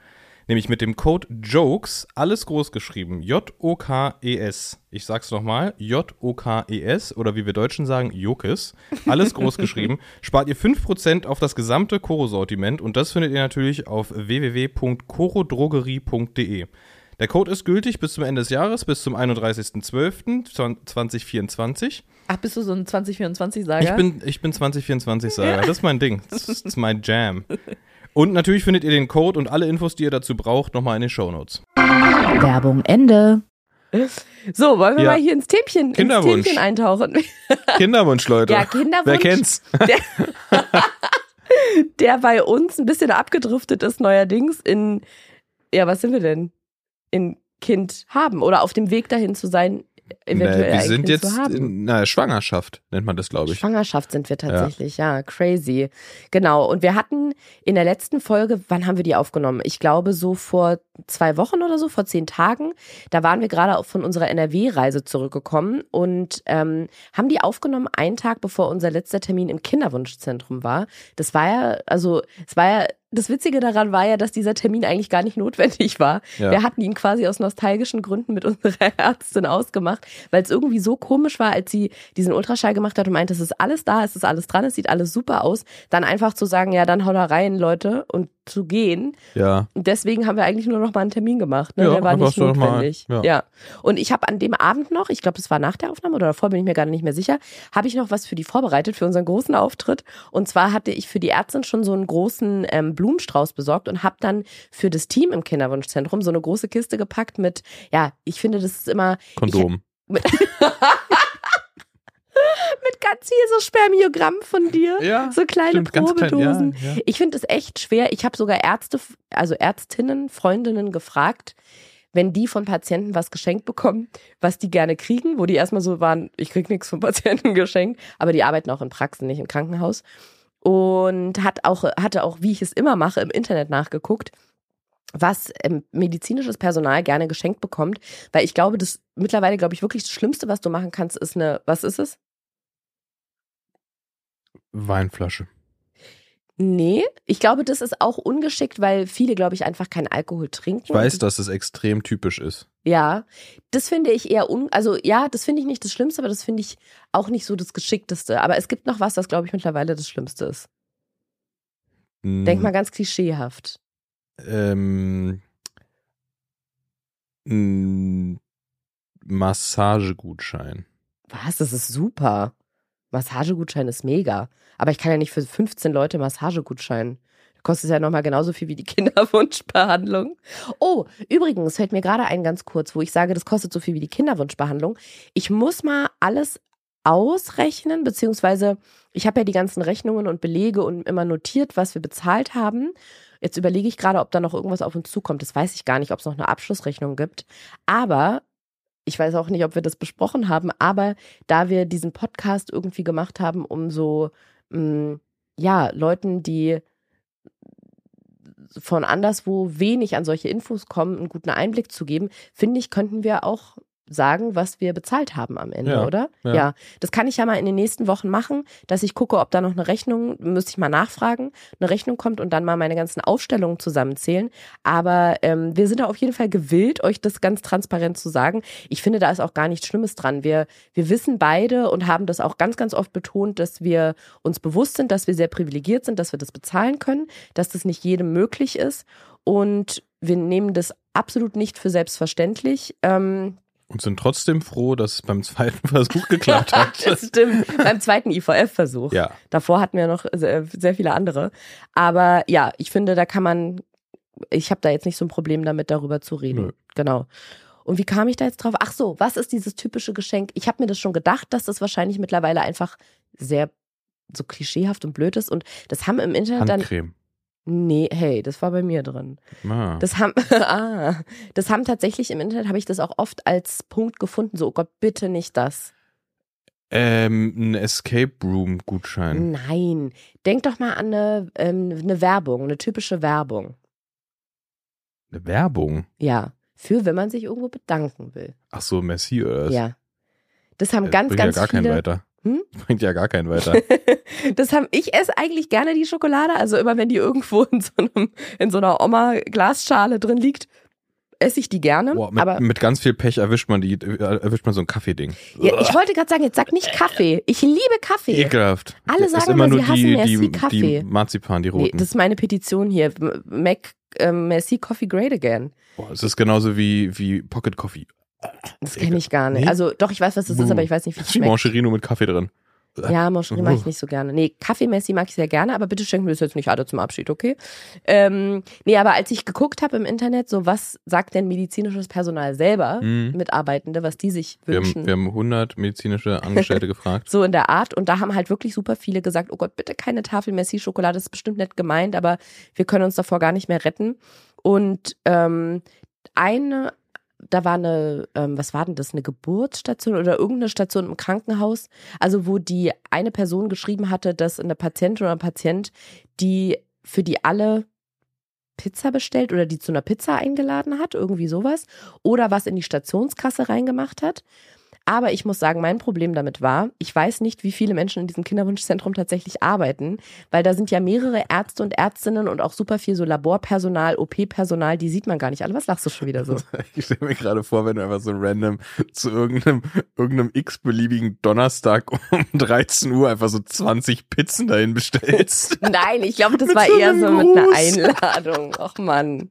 Nämlich mit dem Code JOKES, alles groß geschrieben, J-O-K-E-S. Ich sag's nochmal, J-O-K-E-S oder wie wir Deutschen sagen, Jokes. Alles groß geschrieben. [laughs] Spart ihr 5% auf das gesamte Koro-Sortiment und das findet ihr natürlich auf www.korodrogerie.de. Der Code ist gültig bis zum Ende des Jahres, bis zum 31.12.2024. Ach, bist du so ein 2024-Sager? Ich bin, ich bin 2024-Sager. [laughs] Das ist mein Ding. Das ist mein Jam. Und natürlich findet ihr den Code und alle Infos, die ihr dazu braucht, nochmal in den Shownotes. Werbung Ende. So, wollen wir Ja. mal hier ins Themchen, ins Kinderwunsch. Themchen eintauchen? [laughs] Kinderwunsch, Leute. Ja, Kinderwunsch. Wer kennt's? [laughs] [laughs] Der bei uns ein bisschen abgedriftet ist neuerdings in, ja, was sind wir denn? In Kind haben oder auf dem Weg dahin zu sein, eventuell Nee, wir sind kind jetzt in na, Schwangerschaft, nennt man das, glaube ich. Schwangerschaft sind wir tatsächlich, ja. crazy. Genau. Und wir hatten in der letzten Folge, wann haben wir die aufgenommen? Ich glaube so vor zwei Wochen oder so, vor zehn Tagen. Da waren wir gerade auch von unserer NRW-Reise zurückgekommen und ähm, haben die aufgenommen einen Tag bevor unser letzter Termin im Kinderwunschzentrum war. Das war ja, also es war ja das Witzige daran war ja, dass dieser Termin eigentlich gar nicht notwendig war. Ja. Wir hatten ihn quasi aus nostalgischen Gründen mit unserer [laughs] Ärztin ausgemacht, weil es irgendwie so komisch war, als sie diesen Ultraschall gemacht hat und meinte, es ist alles da, es ist alles dran, es sieht alles super aus, dann einfach zu sagen, ja, dann hau da rein, Leute, und zu gehen. Ja. Und deswegen haben wir eigentlich nur noch mal einen Termin gemacht. Ne? Ja, Der war nicht noch mal, notwendig. ja. ja. Und ich habe an dem Abend noch, ich glaube, das war nach der Aufnahme oder davor, bin ich mir gerade nicht mehr sicher, habe ich noch was für die vorbereitet, für unseren großen Auftritt. Und zwar hatte ich für die Ärztin schon so einen großen ähm, Blumenstrauß besorgt und habe dann für das Team im Kinderwunschzentrum so eine große Kiste gepackt mit, ja, ich finde, das ist immer Kondom. [laughs] mit, mit ganz viel so Spermiogramm von dir. Ja, So kleine stimmt, ganz klein, Probedosen. ja, ja. Ich finde es echt schwer. Ich habe sogar Ärzte, also Ärztinnen, Freundinnen gefragt, wenn die von Patienten was geschenkt bekommen, was die gerne kriegen, wo die erstmal so waren, ich krieg nichts von Patienten [laughs] geschenkt, aber die arbeiten auch in Praxen, nicht im Krankenhaus. Und hat auch, hatte auch, wie ich es immer mache, im Internet nachgeguckt, was ähm, medizinisches Personal gerne geschenkt bekommt, weil ich glaube, das mittlerweile, glaube ich, wirklich das Schlimmste, was du machen kannst, ist eine, was ist es? Weinflasche. Nee, ich glaube, das ist auch ungeschickt, weil viele, glaube ich, einfach keinen Alkohol trinken. Ich weiß, dass es extrem typisch ist. Ja, das finde ich eher un, also ja, das finde ich nicht das Schlimmste, aber das finde ich auch nicht so das Geschickteste. Aber es gibt noch was, das glaube ich mittlerweile das Schlimmste ist. Hm, Denk mal ganz klischeehaft. Ähm, ein Massagegutschein. Was? Das ist super. Massagegutschein ist mega. Aber ich kann ja nicht für 15 Leute Massagegutschein. Kostet ja nochmal genauso viel wie die [laughs] Kinderwunschbehandlung. Oh, übrigens fällt mir gerade ein ganz kurz, wo ich sage, das kostet so viel wie die Kinderwunschbehandlung. Ich muss mal alles ausrechnen, beziehungsweise ich habe ja die ganzen Rechnungen und Belege und immer notiert, was wir bezahlt haben. Jetzt überlege ich gerade, ob da noch irgendwas auf uns zukommt. Das weiß ich gar nicht, ob es noch eine Abschlussrechnung gibt. Aber ich weiß auch nicht, ob wir das besprochen haben, aber da wir diesen Podcast irgendwie gemacht haben, um so, mh, ja, Leuten, die von anderswo wenig an solche Infos kommen, einen guten Einblick zu geben, finde ich, könnten wir auch sagen, was wir bezahlt haben am Ende, Ja, oder? ja. Das kann ich ja mal in den nächsten Wochen machen, dass ich gucke, ob da noch eine Rechnung, müsste ich mal nachfragen, eine Rechnung kommt und dann mal meine ganzen Aufstellungen zusammenzählen. Aber ähm, wir sind da auf jeden Fall gewillt, euch das ganz transparent zu sagen. Ich finde, da ist auch gar nichts Schlimmes dran. Wir, wir wissen beide und haben das auch ganz, ganz oft betont, dass wir uns bewusst sind, dass wir sehr privilegiert sind, dass wir das bezahlen können, dass das nicht jedem möglich ist. Und wir nehmen das absolut nicht für selbstverständlich. Ähm, Und sind trotzdem froh, dass es beim zweiten [laughs] Versuch geklappt hat. [laughs] das stimmt. Beim zweiten IVF-Versuch. ja. Davor hatten wir noch sehr, sehr viele andere. Aber ja, ich finde, da kann man, ich habe da jetzt nicht so ein Problem damit, darüber zu reden. Nö. Genau. Und wie kam ich da jetzt drauf? Ach so, was ist dieses typische Geschenk? Ich habe mir das schon gedacht, dass das wahrscheinlich mittlerweile einfach sehr so klischeehaft und blöd ist. Und das haben im Internet dann. Nee, hey, das war bei mir drin. Ah. Das haben, [laughs] ah, das haben tatsächlich im Internet, habe ich das auch oft als Punkt gefunden, so, oh Gott, bitte nicht das. Ähm, ein Escape Room Gutschein. Nein, denk doch mal an eine, ähm, eine Werbung, eine typische Werbung. Eine Werbung. Ja, für wenn man sich irgendwo bedanken will. Ach so, Messi oder was? Ja. Das haben Das ganz, bringt ganz ja gar keinen viele. weiter. Hm? [laughs] Bringt ja gar keinen weiter. [laughs] das haben ich esse eigentlich gerne die Schokolade, also immer wenn die irgendwo in so einem in so einer Oma Glasschale drin liegt, esse ich die gerne, Boah, mit, aber mit ganz viel Pech erwischt man die, äh, erwischt man so ein Kaffeeding. ja, ich wollte gerade sagen, jetzt sag nicht Kaffee. Ich liebe Kaffee. Ekelhaft. Alle Das ist sagen immer nur sie hassen die, Merci die, Kaffee. die Marzipan, die Nee, roten. das ist meine Petition hier. Mac ähm, Merci Coffee Great Again. Boah, es ist genauso wie, wie Pocket Coffee. Das kenne ich gar nicht. Nee? Also doch, ich weiß, was das ist, aber ich weiß nicht, wie es schmeckt. Mancherino mit Kaffee drin. Ja, Moscherie mag ich nicht so gerne. Nee, Kaffeemessi mag ich sehr gerne, aber bitte schenken wir das jetzt nicht alle zum Abschied, okay? Ähm, nee, aber als ich geguckt habe im Internet, so was sagt denn medizinisches Personal selber, Mhm. Mitarbeitende, was die sich Wir wünschen, haben, wir haben 100 medizinische Angestellte [laughs] gefragt. so in der Art. Und da haben halt wirklich super viele gesagt, oh Gott, bitte keine Tafel Messi-Schokolade, das ist bestimmt nett gemeint, aber wir können uns davor gar nicht mehr retten. Und ähm, eine, da war eine, ähm, was war denn das, eine Geburtsstation oder irgendeine Station im Krankenhaus, also wo die eine Person geschrieben hatte, dass eine Patientin oder ein Patient, die für die alle Pizza bestellt oder die zu einer Pizza eingeladen hat, irgendwie sowas. Oder was in die Stationskasse reingemacht hat. Aber ich muss sagen, mein Problem damit war, ich weiß nicht, wie viele Menschen in diesem Kinderwunschzentrum tatsächlich arbeiten, weil da sind ja mehrere Ärzte und Ärztinnen und auch super viel so Laborpersonal, OP-Personal, die sieht man gar nicht alle. Was lachst du schon wieder so? [laughs] Ich stelle mir gerade vor, wenn du einfach so random zu irgendeinem, irgendeinem x-beliebigen Donnerstag um [laughs] 13 Uhr einfach so 20 Pizzen dahin bestellst. [laughs] Nein, ich glaube, das war eher so mit einer. Einladung. Och Mann.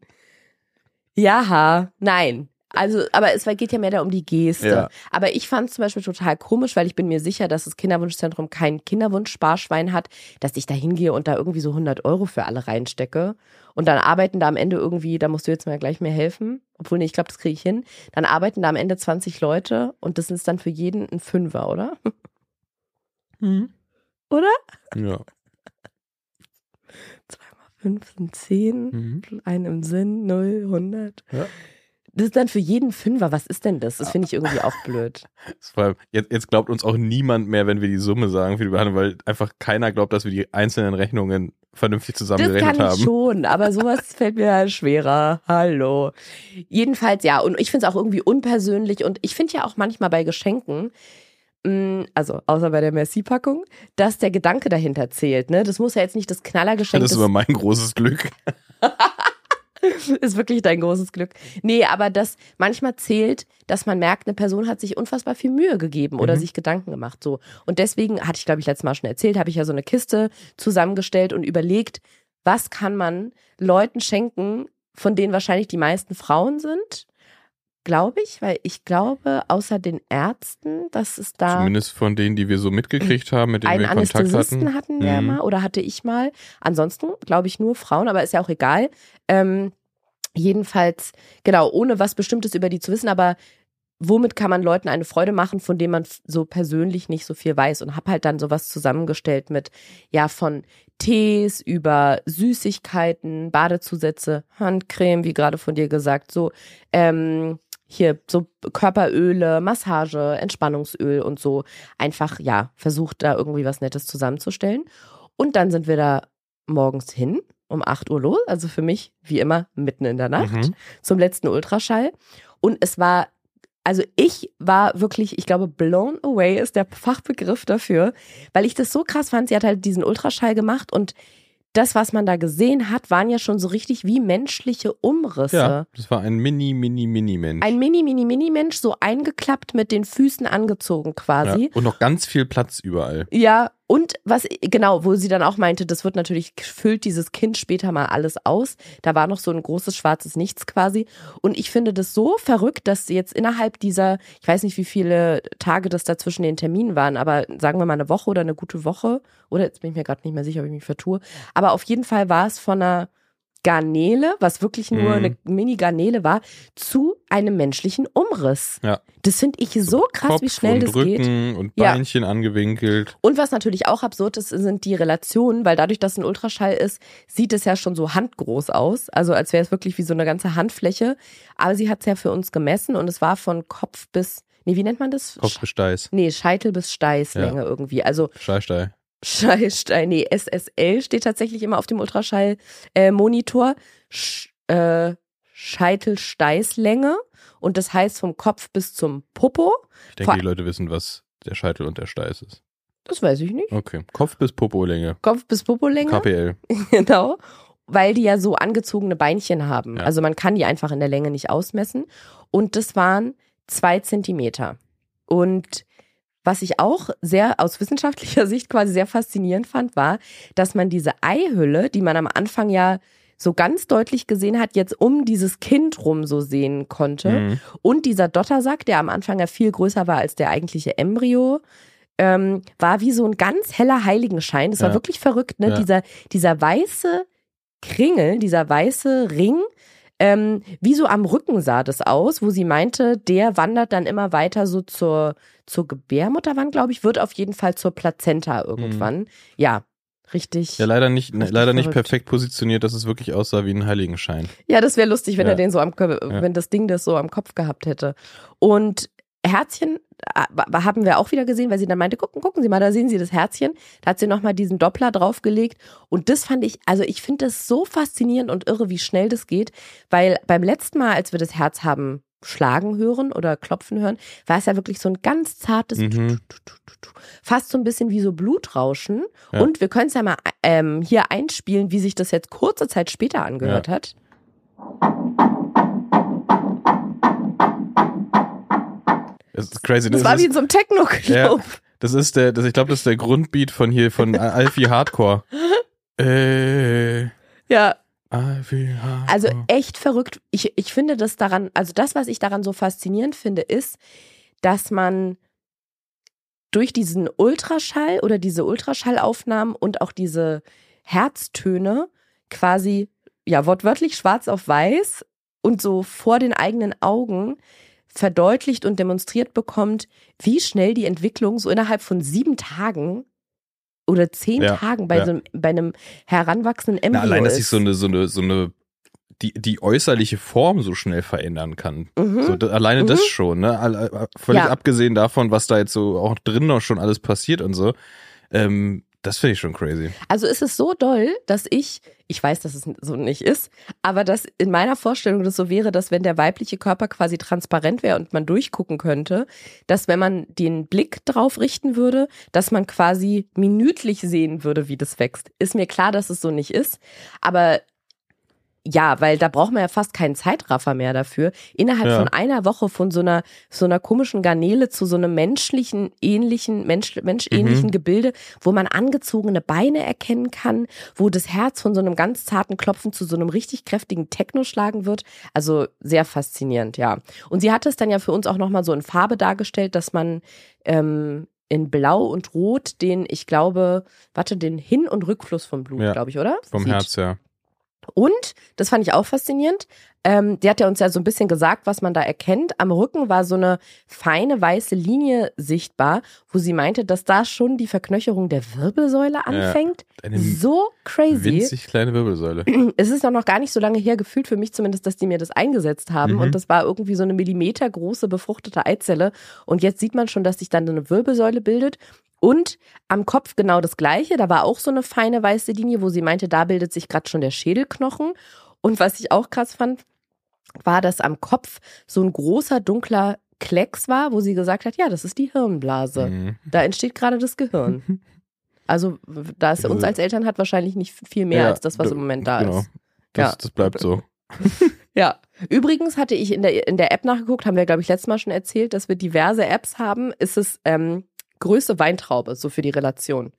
Ja, nein. Also, aber es geht ja mehr da um die Geste. Ja. Aber ich fand es zum Beispiel total komisch, weil ich bin mir sicher, dass das Kinderwunschzentrum kein Kinderwunschsparschwein hat, dass ich da hingehe und da irgendwie so 100 Euro für alle reinstecke. Und dann arbeiten da am Ende irgendwie, da musst du jetzt mal gleich mir helfen, obwohl nee, ich glaube, das kriege ich hin. Dann arbeiten da am Ende 20 Leute und das ist dann für jeden ein Fünfer, oder? Oder? Ja. Zweimal fünf sind zehn. Mhm. Ein im Sinn, 0, 100. Ja. Das ist dann für jeden Fünfer. Was ist denn das? Das finde ich irgendwie auch blöd. [laughs] Das jetzt, jetzt glaubt uns auch niemand mehr, wenn wir die Summe sagen für die Behandlung, weil einfach keiner glaubt, dass wir die einzelnen Rechnungen vernünftig Das zusammengerechnet kann ich haben. schon, aber [laughs] sowas fällt mir halt schwerer. Hallo. Jedenfalls, ja, und ich finde es auch irgendwie unpersönlich und ich finde ja auch manchmal bei Geschenken, mh, also außer bei der Merci-Packung, dass der Gedanke dahinter zählt. Ne? Das muss ja jetzt nicht das Knallergeschenk Das ist immer mein großes Glück. [laughs] [laughs] ist wirklich dein großes Glück. Nee, aber das manchmal zählt, dass man merkt, eine Person hat sich unfassbar viel Mühe gegeben oder Mhm. sich Gedanken gemacht. So. Und deswegen hatte ich, glaube ich, letztes Mal schon erzählt, habe ich ja so eine Kiste zusammengestellt und überlegt, was kann man Leuten schenken, von denen wahrscheinlich die meisten Frauen sind. Glaube ich, weil ich glaube, außer den Ärzten, dass es da Zumindest von denen, die wir so mitgekriegt haben, mit denen wir Kontakt hatten. hatten wir Mhm. mal oder hatte ich mal. Ansonsten glaube ich nur Frauen, aber ist ja auch egal. Ähm, jedenfalls, genau, ohne was Bestimmtes über die zu wissen, aber womit kann man Leuten eine Freude machen, von dem man so persönlich nicht so viel weiß und habe halt dann sowas zusammengestellt mit, ja, von Tees über Süßigkeiten, Badezusätze, Handcreme, wie gerade von dir gesagt, so, ähm, hier so Körperöle, Massage, Entspannungsöl und so. Einfach, ja, versucht da irgendwie was Nettes zusammenzustellen. Und dann sind wir da morgens hin, um 8 Uhr los, also für mich, wie immer, mitten in der Nacht Mhm. zum letzten Ultraschall. Und es war, also ich war wirklich, ich glaube, blown away ist der Fachbegriff dafür, weil ich das so krass fand. Sie hat halt diesen Ultraschall gemacht und das, was man da gesehen hat, waren ja schon so richtig wie menschliche Umrisse. Ja, das war ein Mini, Mini, Mini-Mensch. Ein mini, mini, mini Mensch, so eingeklappt mit den Füßen angezogen quasi. Ja. Und noch ganz viel Platz überall. Ja, und was, genau, wo sie dann auch meinte, das wird natürlich, füllt dieses Kind später mal alles aus. Da war noch so ein großes schwarzes Nichts quasi. Und ich finde das so verrückt, dass jetzt innerhalb dieser, ich weiß nicht, wie viele Tage das da zwischen den Terminen waren, aber sagen wir mal eine Woche oder eine gute Woche, oder jetzt bin ich mir gerade nicht mehr sicher, ob ich mich vertue. Aber auf jeden Fall war es von einer Garnele, was wirklich nur Mhm. eine Mini-Garnele war, zu einem menschlichen Umriss. Ja. Das finde ich so krass, Kopf wie schnell und das geht. Rücken und Ja. Beinchen angewinkelt. Und was natürlich auch absurd ist, sind die Relationen, weil dadurch, dass es ein Ultraschall ist, sieht es ja schon so handgroß aus. Also als wäre es wirklich wie so eine ganze Handfläche. Aber sie hat es ja für uns gemessen und es war von Kopf bis, nee, wie nennt man das? Kopf bis Steiß. Nee, Scheitel bis Steißlänge irgendwie. Also Steißstei. Scheißstein, nee, SSL steht tatsächlich immer auf dem Ultraschall-Monitor. Äh, äh, Scheitel-Steißlänge. Und das heißt vom Kopf bis zum Popo. Ich denke, Vor- die Leute wissen, was der Scheitel und der Steiß ist. Das weiß ich nicht. Okay. Kopf bis Popolänge. Kopf bis Popo-Länge. KPL. [laughs] Genau. Weil die ja so angezogene Beinchen haben. Ja. Also man kann die einfach in der Länge nicht ausmessen. Und das waren zwei Zentimeter. Und was ich auch sehr aus wissenschaftlicher [laughs] Sicht quasi sehr faszinierend fand, war, dass man diese Eihülle, die man am Anfang ja so ganz deutlich gesehen hat, jetzt um dieses Kind rum so sehen konnte. Mhm. Und dieser Dottersack, der am Anfang ja viel größer war als der eigentliche Embryo, ähm, war wie so ein ganz heller Heiligenschein. Das war Ja. wirklich verrückt, ne? Ja. Dieser, dieser weiße Kringel, dieser weiße Ring, ähm, wie so am Rücken sah das aus, wo sie meinte, der wandert dann immer weiter so zur, zur Gebärmutterwand, glaube ich, wird auf jeden Fall zur Plazenta irgendwann. Ja, richtig. Mhm. Ja, leider nicht, leider nicht verrückt. perfekt positioniert, dass es wirklich aussah wie ein Heiligenschein. Ja, das wäre lustig, wenn Ja. er den so am Kö- Ja. wenn das Ding das so am Kopf gehabt hätte. Und Herzchen haben wir auch wieder gesehen, weil sie dann meinte, gucken, gucken Sie mal, da sehen Sie das Herzchen. Da hat sie nochmal diesen Doppler draufgelegt. Und das fand ich, also ich finde das so faszinierend und irre, wie schnell das geht. Weil beim letzten Mal, als wir das Herz haben schlagen hören oder klopfen hören, war es ja wirklich so ein ganz zartes, Mhm. fast so ein bisschen wie so Blutrauschen. Ja. Und wir können es ja mal ähm, hier einspielen, wie sich das jetzt kurze Zeit später angehört hat. Das ist crazy. Das Das, war wie ist, in so einem Techno-Club. das ist der, das, ich glaube, das ist der Grundbeat von hier, von Alfie Hardcore. [laughs] Äh, Ja, Alfie Hardcore. also echt verrückt. Ich, ich finde das daran, also das, was ich daran so faszinierend finde, ist, dass man durch diesen Ultraschall oder diese Ultraschallaufnahmen und auch diese Herztöne quasi, ja, wortwörtlich schwarz auf weiß und so vor den eigenen Augen verdeutlicht und demonstriert bekommt, wie schnell die Entwicklung so innerhalb von sieben Tagen oder zehn Ja, Tagen bei, ja. so einem, bei einem heranwachsenden Embryo Na, allein, dass sich so eine, so eine, so eine, die, die äußerliche Form so schnell verändern kann. Mhm. So, da, alleine Mhm. das schon, ne? All- Völlig Ja. abgesehen davon, was da jetzt so auch drin noch schon alles passiert und so. Ähm, das finde ich schon crazy. Also ist es so doll, dass ich, ich weiß, dass es so nicht ist, aber dass in meiner Vorstellung das so wäre, dass wenn der weibliche Körper quasi transparent wäre und man durchgucken könnte, dass wenn man den Blick drauf richten würde, dass man quasi minütlich sehen würde, wie das wächst. Ist mir klar, dass es so nicht ist, aber ja, weil da braucht man ja fast keinen Zeitraffer mehr dafür. Innerhalb Ja. von einer Woche von so einer, so einer komischen Garnele zu so einem menschlichen, ähnlichen, Mensch, menschähnlichen Mhm. Gebilde, wo man angezogene Beine erkennen kann, wo das Herz von so einem ganz zarten Klopfen zu so einem richtig kräftigen Techno schlagen wird. Also sehr faszinierend, ja. Und sie hat es dann ja für uns auch nochmal so in Farbe dargestellt, dass man ähm, in Blau und Rot den, ich glaube, warte, den Hin- und Rückfluss vom Blut, Ja. glaube ich, oder? Vom Sieht. Herz, ja. Und, das fand ich auch faszinierend, ähm, die hat ja uns ja so ein bisschen gesagt, was man da erkennt. Am Rücken war so eine feine weiße Linie sichtbar, wo sie meinte, dass da schon die Verknöcherung der Wirbelsäule anfängt. Eine So crazy. winzig kleine Wirbelsäule. [clears throat] Es ist auch noch gar nicht so lange her, gefühlt für mich zumindest, dass die mir das eingesetzt haben. Mhm. Und das war irgendwie so eine Millimeter große befruchtete Eizelle. Und jetzt sieht man schon, dass sich dann eine Wirbelsäule bildet. Und am Kopf genau das Gleiche. Da war auch so eine feine weiße Linie, wo sie meinte, da bildet sich gerade schon der Schädelknochen. Und was ich auch krass fand, war, dass am Kopf so ein großer dunkler Klecks war, wo sie gesagt hat, ja, das ist die Hirnblase. Mhm. Da entsteht gerade das Gehirn. [laughs] Also, da es uns als Eltern hat, wahrscheinlich nicht viel mehr Ja, als das, was im Moment da genau. ist. Das, Ja. das bleibt so. [laughs] Ja. Übrigens hatte ich in der, in der App nachgeguckt, haben wir, glaube ich, letztes Mal schon erzählt, dass wir diverse Apps haben. Ist es ähm, größte Weintraube, so für die Relation.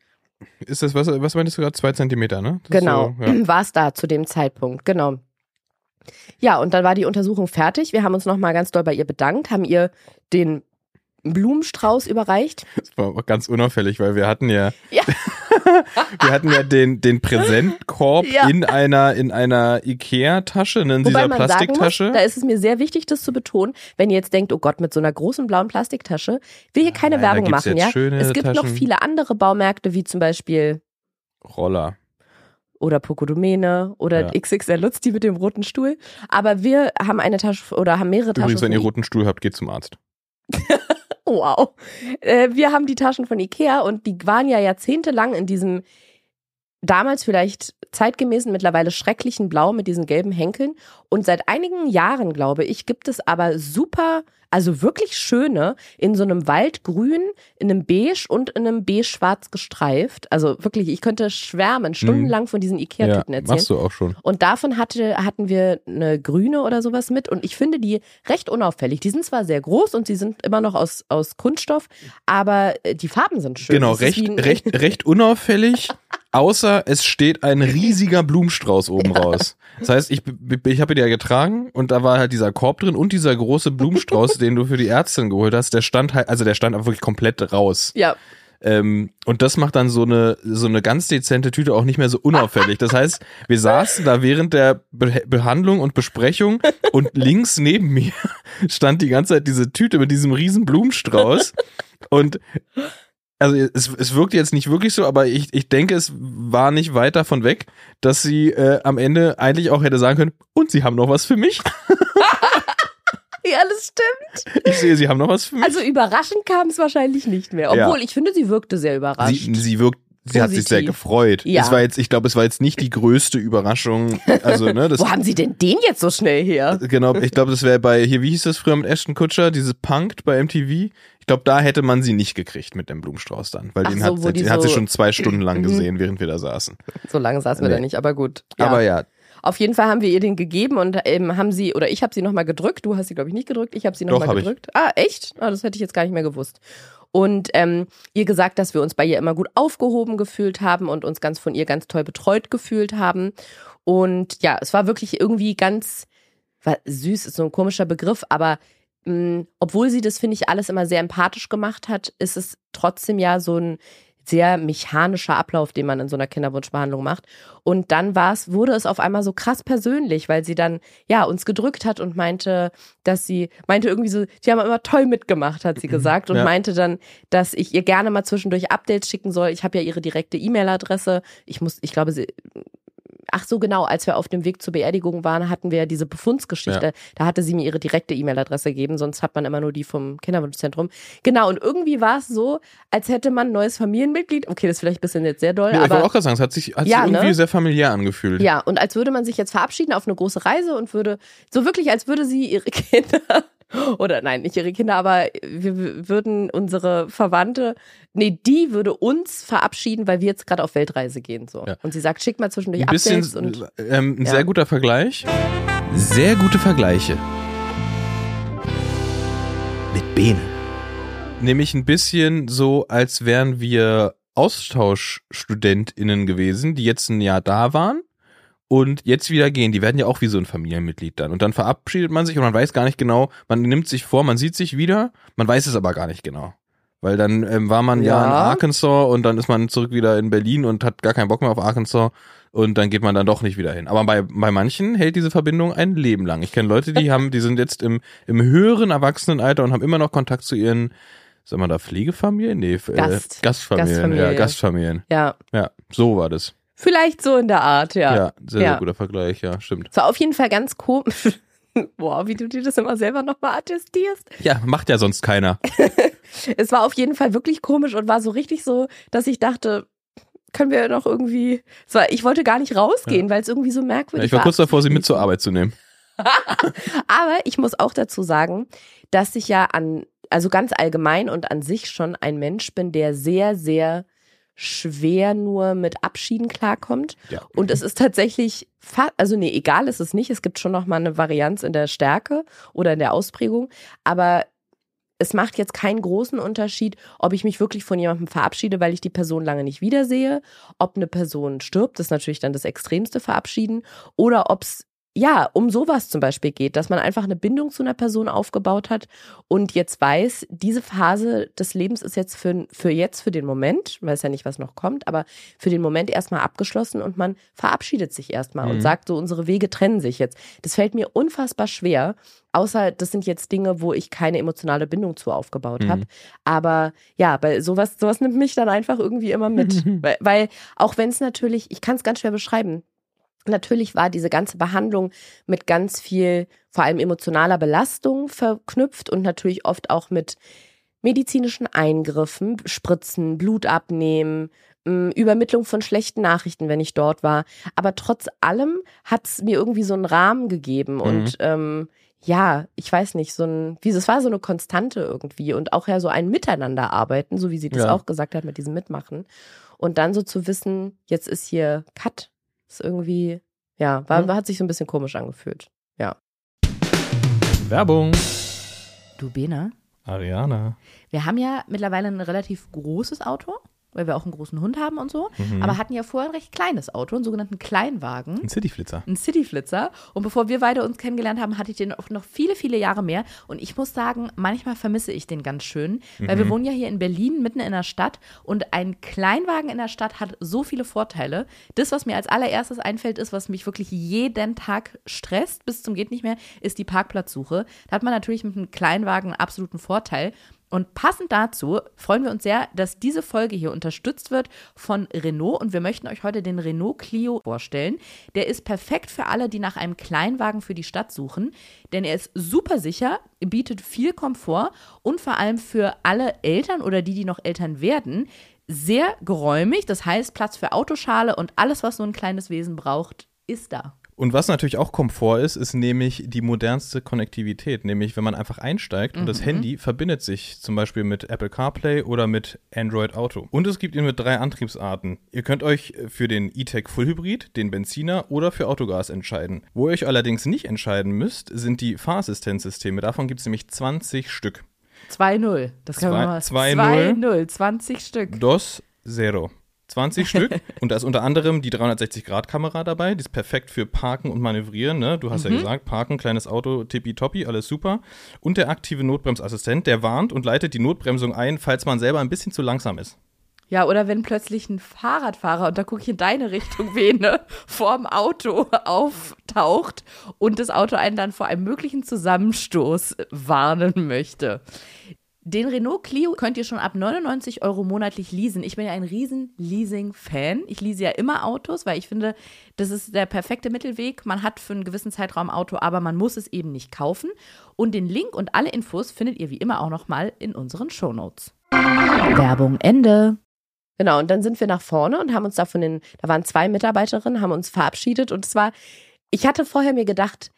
Ist das, was, was meintest du gerade? Zwei Zentimeter, ne? Das Genau, So, ja. war es da zu dem Zeitpunkt, genau. Ja, und dann war die Untersuchung fertig. Wir haben uns nochmal ganz doll bei ihr bedankt, haben ihr den Blumenstrauß überreicht. Das war auch ganz unauffällig, weil wir hatten ja, Ja. [laughs] wir hatten ja den, den Präsentkorb Ja. in einer, in einer Ikea-Tasche, in Wobei dieser sagen muss, Plastiktasche. da ist es mir sehr wichtig, das zu betonen, wenn ihr jetzt denkt, oh Gott, mit so einer großen blauen Plastiktasche, will hier keine Nein, Werbung machen, ja. Es gibt noch Taschen. viele andere Baumärkte, wie zum Beispiel Roller. Oder Pocodomene oder Ja. XXL Lutz, die mit dem roten Stuhl. Aber wir haben eine Tasche oder haben mehrere Taschen. Übrigens, wenn ihr roten Stuhl habt, geht zum Arzt. [laughs] Wow. Äh, wir haben die Taschen von Ikea und die waren ja jahrzehntelang in diesem damals vielleicht zeitgemäßen, mittlerweile schrecklichen Blau mit diesen gelben Henkeln. Und seit einigen Jahren, glaube ich, gibt es aber super, also wirklich schöne, in so einem Waldgrün, in einem Beige und in einem Beige-Schwarz gestreift. Also wirklich, ich könnte schwärmen, stundenlang von diesen Ja, Ikea-Tüten erzählen. machst du auch schon. Und davon hatte, hatten wir eine grüne oder sowas mit. Und ich finde die recht unauffällig. Die sind zwar sehr groß und sie sind immer noch aus, aus Kunststoff, aber äh, die Farben sind schön. Genau, Das recht, recht, [laughs] recht unauffällig, außer es steht ein riesiger Blumenstrauß oben raus. Das heißt, ich, ich habe die ja getragen und da war halt dieser Korb drin und dieser große Blumenstrauß, [laughs] den du für die Ärztin geholt hast, der stand halt, also der stand einfach wirklich komplett raus. Ja, Ähm, und das macht dann so eine, so eine ganz dezente Tüte auch nicht mehr so unauffällig. Das heißt, wir saßen da während der Be Behandlung und Besprechung und links neben mir [laughs] stand die ganze Zeit diese Tüte mit diesem riesen Blumenstrauß. Und also es, es wirkt jetzt nicht wirklich so, aber ich, ich denke, es war nicht weit davon weg, dass sie äh, am Ende eigentlich auch hätte sagen können, und sie haben noch was für mich. [laughs] wirklich alles stimmt. Ich sehe, Sie haben noch was für mich. Also überraschend kam es wahrscheinlich nicht mehr. Obwohl, Ja. ich finde, sie wirkte sehr überrascht. sie, sie wirkt, sie hat sich sehr Positiv. gefreut. Ja. Es war jetzt, ich glaube, es war jetzt nicht die größte Überraschung. Also, ne, [laughs] Wo haben sie denn den jetzt so schnell her? genau, ich glaube, das wäre bei, hier, wie hieß das früher mit Ashton Kutscher, diese Punked bei MTV? Ich glaube, da hätte man sie nicht gekriegt mit dem Blumenstrauß dann, weil Ach den, so, hat, den hat sie so- schon zwei Stunden lang [laughs] Mhm. gesehen, während wir da saßen. So lange saßen wir Nee. da nicht, aber gut. Ja. Aber ja, Auf jeden Fall haben wir ihr den gegeben und ähm, haben sie, oder ich habe sie nochmal gedrückt. Du hast sie, glaube ich, nicht gedrückt. Ich habe sie nochmal hab ich. gedrückt. Ah, echt? Ah, das hätte ich jetzt gar nicht mehr gewusst. Und ähm, ihr gesagt, dass wir uns bei ihr immer gut aufgehoben gefühlt haben und uns ganz von ihr ganz toll betreut gefühlt haben. Und ja, es war wirklich irgendwie ganz, war, süß ist so ein komischer Begriff, aber mh, obwohl sie das, finde ich, alles immer sehr empathisch gemacht hat, ist es trotzdem ja so ein sehr mechanischer Ablauf, den man in so einer Kinderwunschbehandlung macht. Und dann war es, wurde es auf einmal so krass persönlich, weil sie dann ja uns gedrückt hat und meinte, dass sie meinte irgendwie so, sie haben immer toll mitgemacht, hat sie gesagt und Ja. meinte dann, dass ich ihr gerne mal zwischendurch Updates schicken soll. Ich habe ja ihre direkte E-Mail-Adresse. Ich muss, ich glaube, sie Ach so, genau, als wir auf dem Weg zur Beerdigung waren, hatten wir ja diese Befundsgeschichte. Ja. Da hatte sie mir ihre direkte E-Mail-Adresse gegeben, sonst hat man immer nur die vom Kinderwunschzentrum. Genau, und irgendwie war es so, als hätte man ein neues Familienmitglied. Okay, das ist vielleicht ein bisschen jetzt sehr doll, ja ich wollte aber auch gerade sagen, es hat sich, hat Ja, sich irgendwie ne? sehr familiär angefühlt. ja, und als würde man sich jetzt verabschieden auf eine große Reise und würde, so wirklich, als würde sie ihre [laughs] Kinder, oder nein, nicht ihre Kinder, aber wir würden unsere Verwandte, nee, die würde uns verabschieden, weil wir jetzt gerade auf Weltreise gehen. So. Ja. Und sie sagt, schick mal zwischendurch Ein bisschen, Updates und ähm, ein Ja. sehr guter Vergleich. Sehr gute Vergleiche. Mit Bene. Nämlich ein bisschen so, als wären wir AustauschstudentInnen gewesen, die jetzt ein Jahr da waren und jetzt wieder gehen. Die werden ja auch wie so ein Familienmitglied dann. Und dann verabschiedet man sich und man weiß gar nicht genau, man nimmt sich vor, man sieht sich wieder, man weiß es aber gar nicht genau. Weil dann ähm, war man ja. Ja. in Arkansas und dann ist man zurück wieder in Berlin und hat gar keinen Bock mehr auf Arkansas und dann geht man dann doch nicht wieder hin. Aber bei, bei manchen hält diese Verbindung ein Leben lang. Ich kenne Leute, die [laughs] haben, die sind jetzt im, im höheren Erwachsenenalter und haben immer noch Kontakt zu ihren, sagen wir da, Pflegefamilien? Nee, äh, Gast. Gastfamilien. Gastfamilie. Ja, Gastfamilien. ja, Ja, so war das. Vielleicht so in der Art, Ja, ja. sehr, Ja. sehr guter Vergleich, ja, stimmt. Es war auf jeden Fall ganz komisch. [laughs] Boah, wie du dir das immer selber nochmal attestierst. Ja, macht ja sonst keiner. [laughs] Es war auf jeden Fall wirklich komisch und war so richtig so, dass ich dachte, können wir noch irgendwie. War, ich wollte gar nicht rausgehen, weil es irgendwie so merkwürdig Ich war kurz davor, sie mit zur. Arbeit zu nehmen. [laughs] Aber ich muss auch dazu sagen, dass ich ja an, also ganz allgemein und an sich schon ein Mensch bin, der sehr, sehr schwer nur mit Abschieden klarkommt. Ja. Und es ist tatsächlich, also nee, egal ist es nicht. Es gibt schon noch mal eine Varianz in der Stärke oder in der Ausprägung. Aber es macht jetzt keinen großen Unterschied, ob ich mich wirklich von jemandem verabschiede, weil ich die Person lange nicht wiedersehe, ob eine Person stirbt, das ist natürlich dann das extremste Verabschieden, oder ob es ja um sowas zum Beispiel geht, dass man einfach eine Bindung zu einer Person aufgebaut hat und jetzt weiß, diese Phase des Lebens ist jetzt für, für jetzt, für den Moment, weiß ja nicht, was noch kommt, aber für den Moment erstmal abgeschlossen und man verabschiedet sich erstmal und Mhm. sagt so, unsere Wege trennen sich jetzt. Das fällt mir unfassbar schwer, außer das sind jetzt Dinge, wo ich keine emotionale Bindung zu aufgebaut Mhm. habe. Aber ja, bei sowas, sowas nimmt mich dann einfach irgendwie immer mit. [laughs] weil, weil auch wenn es natürlich, ich kann es ganz schwer beschreiben, Natürlich war diese ganze Behandlung mit ganz viel, vor allem emotionaler Belastung verknüpft und natürlich oft auch mit medizinischen Eingriffen, Spritzen, Blut abnehmen, Übermittlung von schlechten Nachrichten, wenn ich dort war. Aber trotz allem hat es mir irgendwie so einen Rahmen gegeben und ähm, ja, ich weiß nicht, so ein, wie es war so eine Konstante irgendwie und auch ja so ein Miteinander arbeiten, so wie sie das Ja. auch gesagt hat mit diesem Mitmachen. Und dann so zu wissen, jetzt ist hier Cut, ist irgendwie, ja, war, Ja. hat sich so ein bisschen komisch angefühlt. Werbung. Du Bena, Ariana. wir haben ja mittlerweile ein relativ großes Auto, weil wir auch einen großen Hund haben und so, Mhm. aber hatten ja vorher ein recht kleines Auto, einen sogenannten Kleinwagen. Ein Cityflitzer. Ein Cityflitzer. Und bevor wir beide uns kennengelernt haben, hatte ich den auch noch viele, viele Jahre mehr. Und ich muss sagen, manchmal vermisse ich den ganz schön, weil wir wohnen ja hier in Berlin, mitten in der Stadt. Und ein Kleinwagen in der Stadt hat so viele Vorteile. Das, was mir als allererstes einfällt, ist, was mich wirklich jeden Tag stresst, bis zum geht nicht mehr, ist die Parkplatzsuche. Da hat man natürlich mit einem Kleinwagen einen absoluten Vorteil. Und passend dazu freuen wir uns sehr, dass diese Folge hier unterstützt wird von Renault und wir möchten euch heute den Renault Clio vorstellen. Der ist perfekt für alle, die nach einem Kleinwagen für die Stadt suchen, denn er ist super sicher, bietet viel Komfort und vor allem für alle Eltern oder die, die noch Eltern werden, sehr geräumig. Das heißt, Platz für Autoschale und alles, was so ein kleines Wesen braucht, ist da. Und was natürlich auch Komfort ist, ist nämlich die modernste Konnektivität. Nämlich, wenn man einfach einsteigt und Mhm. das Handy verbindet sich zum Beispiel mit Apple CarPlay oder mit Android Auto. Und es gibt ihn mit drei Antriebsarten. Ihr könnt euch für den E-Tech Full Hybrid, den Benziner oder für Autogas entscheiden. Wo ihr euch allerdings nicht entscheiden müsst, sind die Fahrassistenzsysteme. Davon gibt es nämlich 20 Stück. 2-0. Das können wir mal. 2-0. 2-0, 20 Stück. Dos Zero. 20 Stück. [laughs] Und da ist unter anderem die 360-Grad-Kamera dabei. Die ist perfekt für Parken und Manövrieren. Ne? Du hast ja gesagt, Parken, kleines Auto, tippitoppi, alles super. Und der aktive Notbremsassistent, der warnt und leitet die Notbremsung ein, falls man selber ein bisschen zu langsam ist. Ja, oder wenn plötzlich ein Fahrradfahrer, und da gucke ich in deine Richtung, [laughs] Vene, vorm Auto auftaucht und das Auto einen dann vor einem möglichen Zusammenstoß warnen möchte. Den Renault Clio könnt ihr schon ab 99 Euro monatlich leasen. Ich bin ja ein riesen Leasing-Fan. Ich lease ja immer Autos, weil ich finde, das ist der perfekte Mittelweg. Man hat für einen gewissen Zeitraum Auto, aber man muss es eben nicht kaufen. Und den Link und alle Infos findet ihr wie immer auch nochmal in unseren Shownotes. Werbung Ende. Genau, und dann sind wir nach vorne und haben uns da von den, da waren zwei Mitarbeiterinnen, haben uns verabschiedet und es war, ich hatte vorher mir gedacht,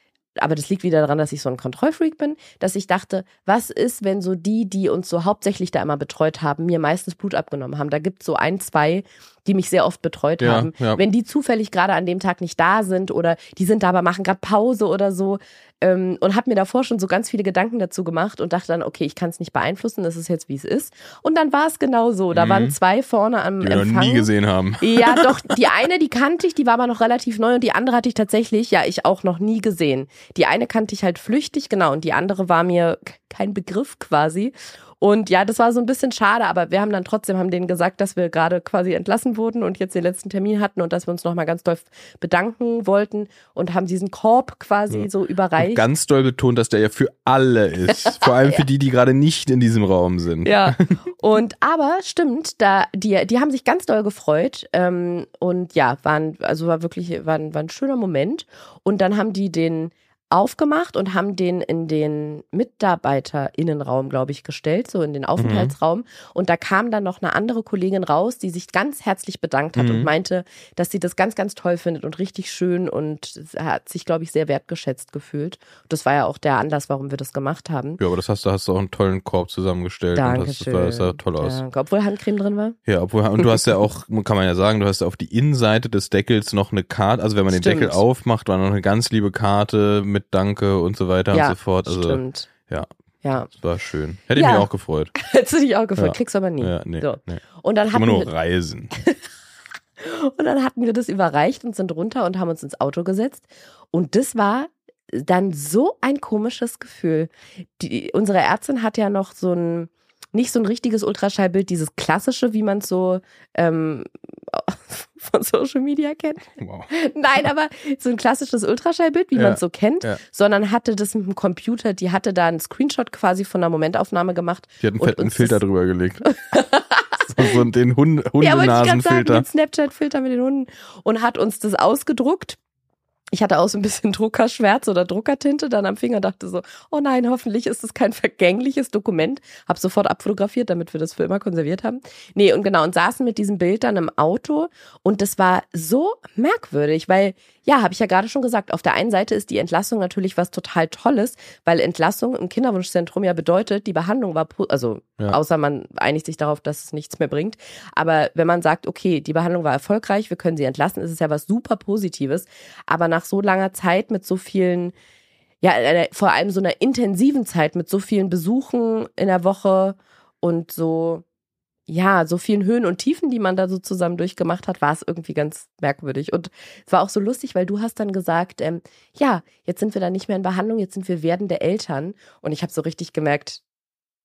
aber das liegt wieder daran, dass ich so ein Kontrollfreak bin, dass ich dachte, was ist, wenn so die, die uns so hauptsächlich da immer betreut haben, mir meistens Blut abgenommen haben. Da gibt es so ein, zwei, die mich sehr oft betreut Ja, haben. ja. Wenn die zufällig gerade an dem Tag nicht da sind oder die sind da, aber machen gerade Pause oder so. Ähm, und habe mir davor schon so ganz viele Gedanken dazu gemacht und dachte dann, okay, ich kann es nicht beeinflussen, das ist jetzt, wie es ist. Und dann war es genau so. Da Mhm. waren zwei vorne am Die Empfang. nie gesehen haben. Ja, [laughs] doch, die eine, die kannte ich, die war aber noch relativ neu und die andere hatte ich tatsächlich, ja, ich auch noch nie gesehen. Die eine kannte ich halt flüchtig, genau, und die andere war mir kein Begriff quasi. Und ja, das war so ein bisschen schade, aber wir haben dann trotzdem, haben denen gesagt, dass wir gerade quasi entlassen wurden und jetzt den letzten Termin hatten und dass wir uns nochmal ganz doll bedanken wollten und haben diesen Korb quasi so überreicht. Ganz doll betont, dass der ja für alle ist. [laughs] Vor allem für die, die gerade nicht in diesem Raum sind. Ja, [laughs] und aber stimmt, da die, die haben sich ganz doll gefreut ähm, und ja, waren also war wirklich war, war ein schöner Moment und dann haben die den aufgemacht und haben den in den Mitarbeiterinnenraum, glaube ich, gestellt, so in den Aufenthaltsraum. Und da kam dann noch eine andere Kollegin raus, die sich ganz herzlich bedankt hat Mhm. und meinte, dass sie das ganz, ganz toll findet und richtig schön und hat sich, glaube ich, sehr wertgeschätzt gefühlt. Und das war ja auch der Anlass, warum wir das gemacht haben. Ja, aber das hast du, hast du auch einen tollen Korb zusammengestellt. Und das, das, Dankeschön. sah, das sah toll aus. Danke. Obwohl Handcreme drin war. Ja, obwohl, und du hast ja auch, [laughs] kann man ja sagen, du hast ja auf die Innenseite des Deckels noch eine Karte, also wenn man den Stimmt. Deckel aufmacht, war noch eine ganz liebe Karte mit Danke und so weiter ja, und so fort. Also, stimmt. ja. Ja, das war schön. Hätte ich Ja. mich auch gefreut. [laughs] hättest du dich auch gefreut, Ja. kriegst du aber nie. Ja, nee, so. nee. Und dann hatten nur wir, Reisen. [laughs] und dann hatten wir das überreicht und sind runter und haben uns ins Auto gesetzt. Und das war dann so ein komisches Gefühl. Die, unsere Ärztin hat ja noch so ein, nicht so ein richtiges Ultraschallbild, dieses klassische, wie man es so ähm, [laughs] von Social Media kennt. Wow. [laughs] Nein, aber so ein klassisches Ultraschallbild, wie Ja, man es so kennt, ja. sondern hatte das mit dem Computer, die hatte da einen Screenshot quasi von einer Momentaufnahme gemacht. Die hat einen fetten Filter drüber gelegt. [laughs] so, so den Hund, Ja, wollte ich gerade sagen, Hundenasenfilter. den Snapchat-Filter mit den Hunden und hat uns das ausgedruckt. Ich hatte auch so ein bisschen [laughs] Druckerschwärz oder Druckertinte dann am Finger, dachte so, oh nein, hoffentlich ist es kein vergängliches Dokument. Hab sofort abfotografiert, damit wir das für immer konserviert haben. Nee, und genau, und saßen mit diesem Bild dann im Auto und das war so merkwürdig, weil, ja, habe ich ja gerade schon gesagt, auf der einen Seite ist die Entlassung natürlich was total Tolles, weil Entlassung im Kinderwunschzentrum ja bedeutet, die Behandlung war, also Ja. außer man einigt sich darauf, dass es nichts mehr bringt. Aber wenn man sagt, okay, die Behandlung war erfolgreich, wir können sie entlassen, ist es ja was super Positives. Aber nach so langer Zeit mit so vielen, ja, äh, vor allem so einer intensiven Zeit mit so vielen Besuchen in der Woche und so, ja, so vielen Höhen und Tiefen, die man da so zusammen durchgemacht hat, war es irgendwie ganz merkwürdig. Und es war auch so lustig, weil du hast dann gesagt, ähm, ja, jetzt sind wir da nicht mehr in Behandlung, jetzt sind wir werdende Eltern. Und ich habe so richtig gemerkt,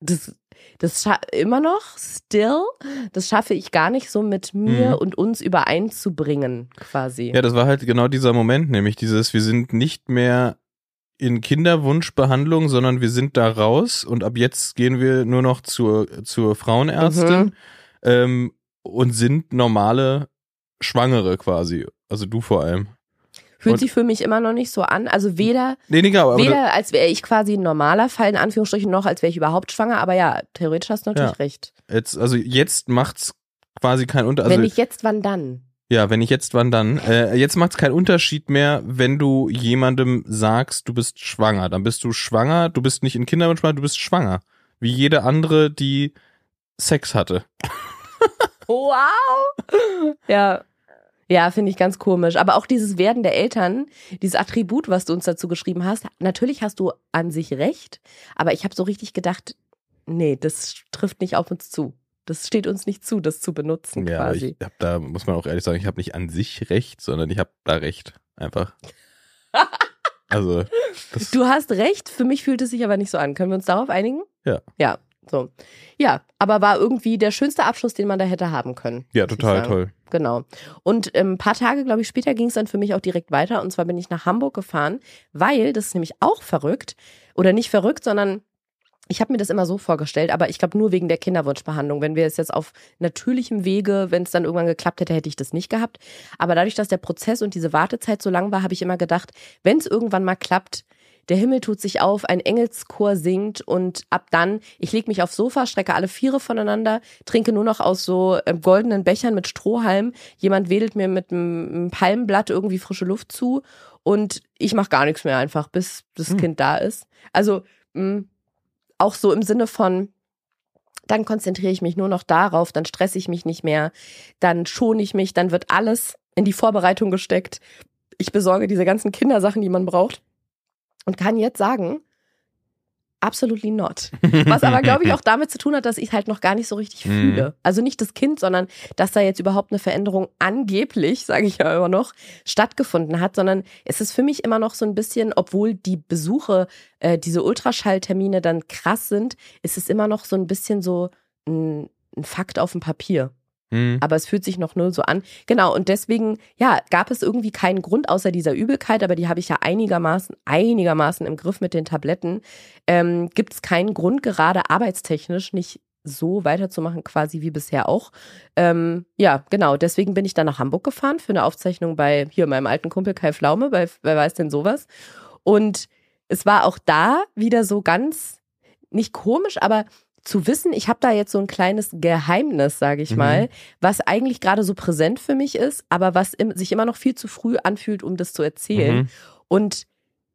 das, das scha- immer noch, still, das schaffe ich gar nicht so mit mir Mhm. und uns übereinzubringen, quasi. Ja, das war halt genau dieser Moment, nämlich dieses, wir sind nicht mehr in Kinderwunschbehandlung, sondern wir sind da raus und ab jetzt gehen wir nur noch zur, zur Frauenärztin Mhm. ähm, und sind normale Schwangere quasi. Also du vor allem. Fühlt Und- sich für mich immer noch nicht so an. Also weder, Nee, nee, aber, aber weder als wäre ich quasi ein normaler Fall, in Anführungsstrichen, noch als wäre ich überhaupt schwanger. Aber ja, theoretisch hast du natürlich Ja. recht. jetzt, also jetzt macht's quasi keinen Unterschied. Also, Wenn nicht jetzt, wann dann? Ja, wenn ich jetzt, wann dann? Äh, jetzt macht es keinen Unterschied mehr, wenn du jemandem sagst, du bist schwanger. Dann bist du schwanger, du bist nicht in Kinderwunsch, du bist schwanger. Wie jede andere, die Sex hatte. Wow! Ja. Ja, finde ich ganz komisch. Aber auch dieses Werden der Eltern, dieses Attribut, was du uns dazu geschrieben hast, natürlich hast du an sich recht, aber ich habe so richtig gedacht, nee, das trifft nicht auf uns zu. Das steht uns nicht zu, das zu benutzen Ja, quasi. ich hab da, muss man auch ehrlich sagen, ich habe nicht an sich recht, sondern ich habe da recht. Einfach. [laughs] also, das, Du hast recht, für mich fühlt es sich aber nicht so an. Können wir uns darauf einigen? Ja. Ja, so. Ja, aber war irgendwie der schönste Abschluss, den man da hätte haben können. ja, total toll. Genau. Und ähm, ein paar Tage, glaube ich, später ging es dann für mich auch direkt weiter. Und zwar bin ich nach Hamburg gefahren, weil, das ist nämlich auch verrückt, oder nicht verrückt, sondern ich habe mir das immer so vorgestellt, aber ich glaube nur wegen der Kinderwunschbehandlung. Wenn wir es jetzt auf natürlichem Wege, wenn es dann irgendwann geklappt hätte, hätte ich das nicht gehabt. Aber dadurch, dass der Prozess und diese Wartezeit so lang war, habe ich immer gedacht, wenn es irgendwann mal klappt, der Himmel tut sich auf, ein Engelschor singt und ab dann, ich lege mich aufs Sofa, strecke alle Viere voneinander, trinke nur noch aus so ähm, goldenen Bechern mit Strohhalm. Jemand wedelt mir mit einem einem Palmenblatt irgendwie frische Luft zu und ich mache gar nichts mehr einfach, bis das Hm. Kind da ist. Also mh, auch so im Sinne von, dann konzentriere ich mich nur noch darauf, dann stresse ich mich nicht mehr, dann schone ich mich, dann wird alles in die Vorbereitung gesteckt. Ich besorge diese ganzen Kindersachen, die man braucht und kann jetzt sagen, absolutely not. Was aber, glaube ich, auch damit zu tun hat, dass ich halt noch gar nicht so richtig Mhm. fühle. Also nicht das Kind, sondern dass da jetzt überhaupt eine Veränderung angeblich, sage ich ja immer noch, stattgefunden hat, sondern es ist für mich immer noch so ein bisschen, obwohl die Besuche, äh, diese Ultraschalltermine dann krass sind, ist es immer noch so ein bisschen so ein, ein Fakt auf dem Papier Hm. aber es fühlt sich noch null so an. Genau, und deswegen, ja, gab es irgendwie keinen Grund außer dieser Übelkeit, aber die habe ich ja einigermaßen, einigermaßen im Griff mit den Tabletten. Ähm, Gibt es keinen Grund, gerade arbeitstechnisch nicht so weiterzumachen, quasi wie bisher auch. Ähm, ja, genau, deswegen bin ich dann nach Hamburg gefahren für eine Aufzeichnung bei hier meinem alten Kumpel Kai Flaume, bei Wer weiß denn sowas. Und es war auch da wieder so ganz, nicht komisch, aber zu wissen, ich habe da jetzt so ein kleines Geheimnis, sage ich Mhm. mal, was eigentlich gerade so präsent für mich ist, aber was im, sich immer noch viel zu früh anfühlt, um das zu erzählen. Mhm. Und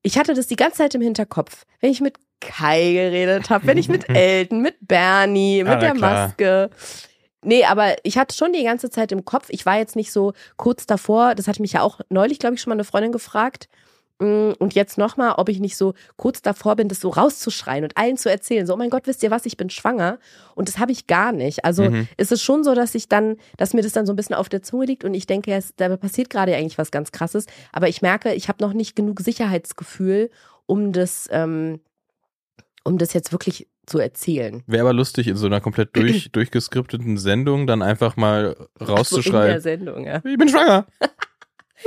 ich hatte das die ganze Zeit im Hinterkopf, wenn ich mit Kai geredet habe, wenn ich mit [laughs] Elton, mit Bernie, mit Ah, na der klar. Maske. Nee, aber ich hatte schon die ganze Zeit im Kopf, ich war jetzt nicht so kurz davor, das hatte mich ja auch neulich, glaube ich, schon mal eine Freundin gefragt. Mm, Und jetzt nochmal, ob ich nicht so kurz davor bin, das so rauszuschreien und allen zu erzählen. So, oh mein Gott, wisst ihr was, ich bin schwanger. Und das habe ich gar nicht. Also Mhm. ist es schon so, dass ich dann, dass mir das dann so ein bisschen auf der Zunge liegt und ich denke, es, da passiert gerade eigentlich was ganz krasses. Aber ich merke, ich habe noch nicht genug Sicherheitsgefühl, um das, ähm, um das jetzt wirklich zu erzählen. Wäre aber lustig, in so einer komplett [clears throat] durch, durchgeskripteten Sendung dann einfach mal So in der rauszuschreien. Sendung, ja. ich bin schwanger. [laughs]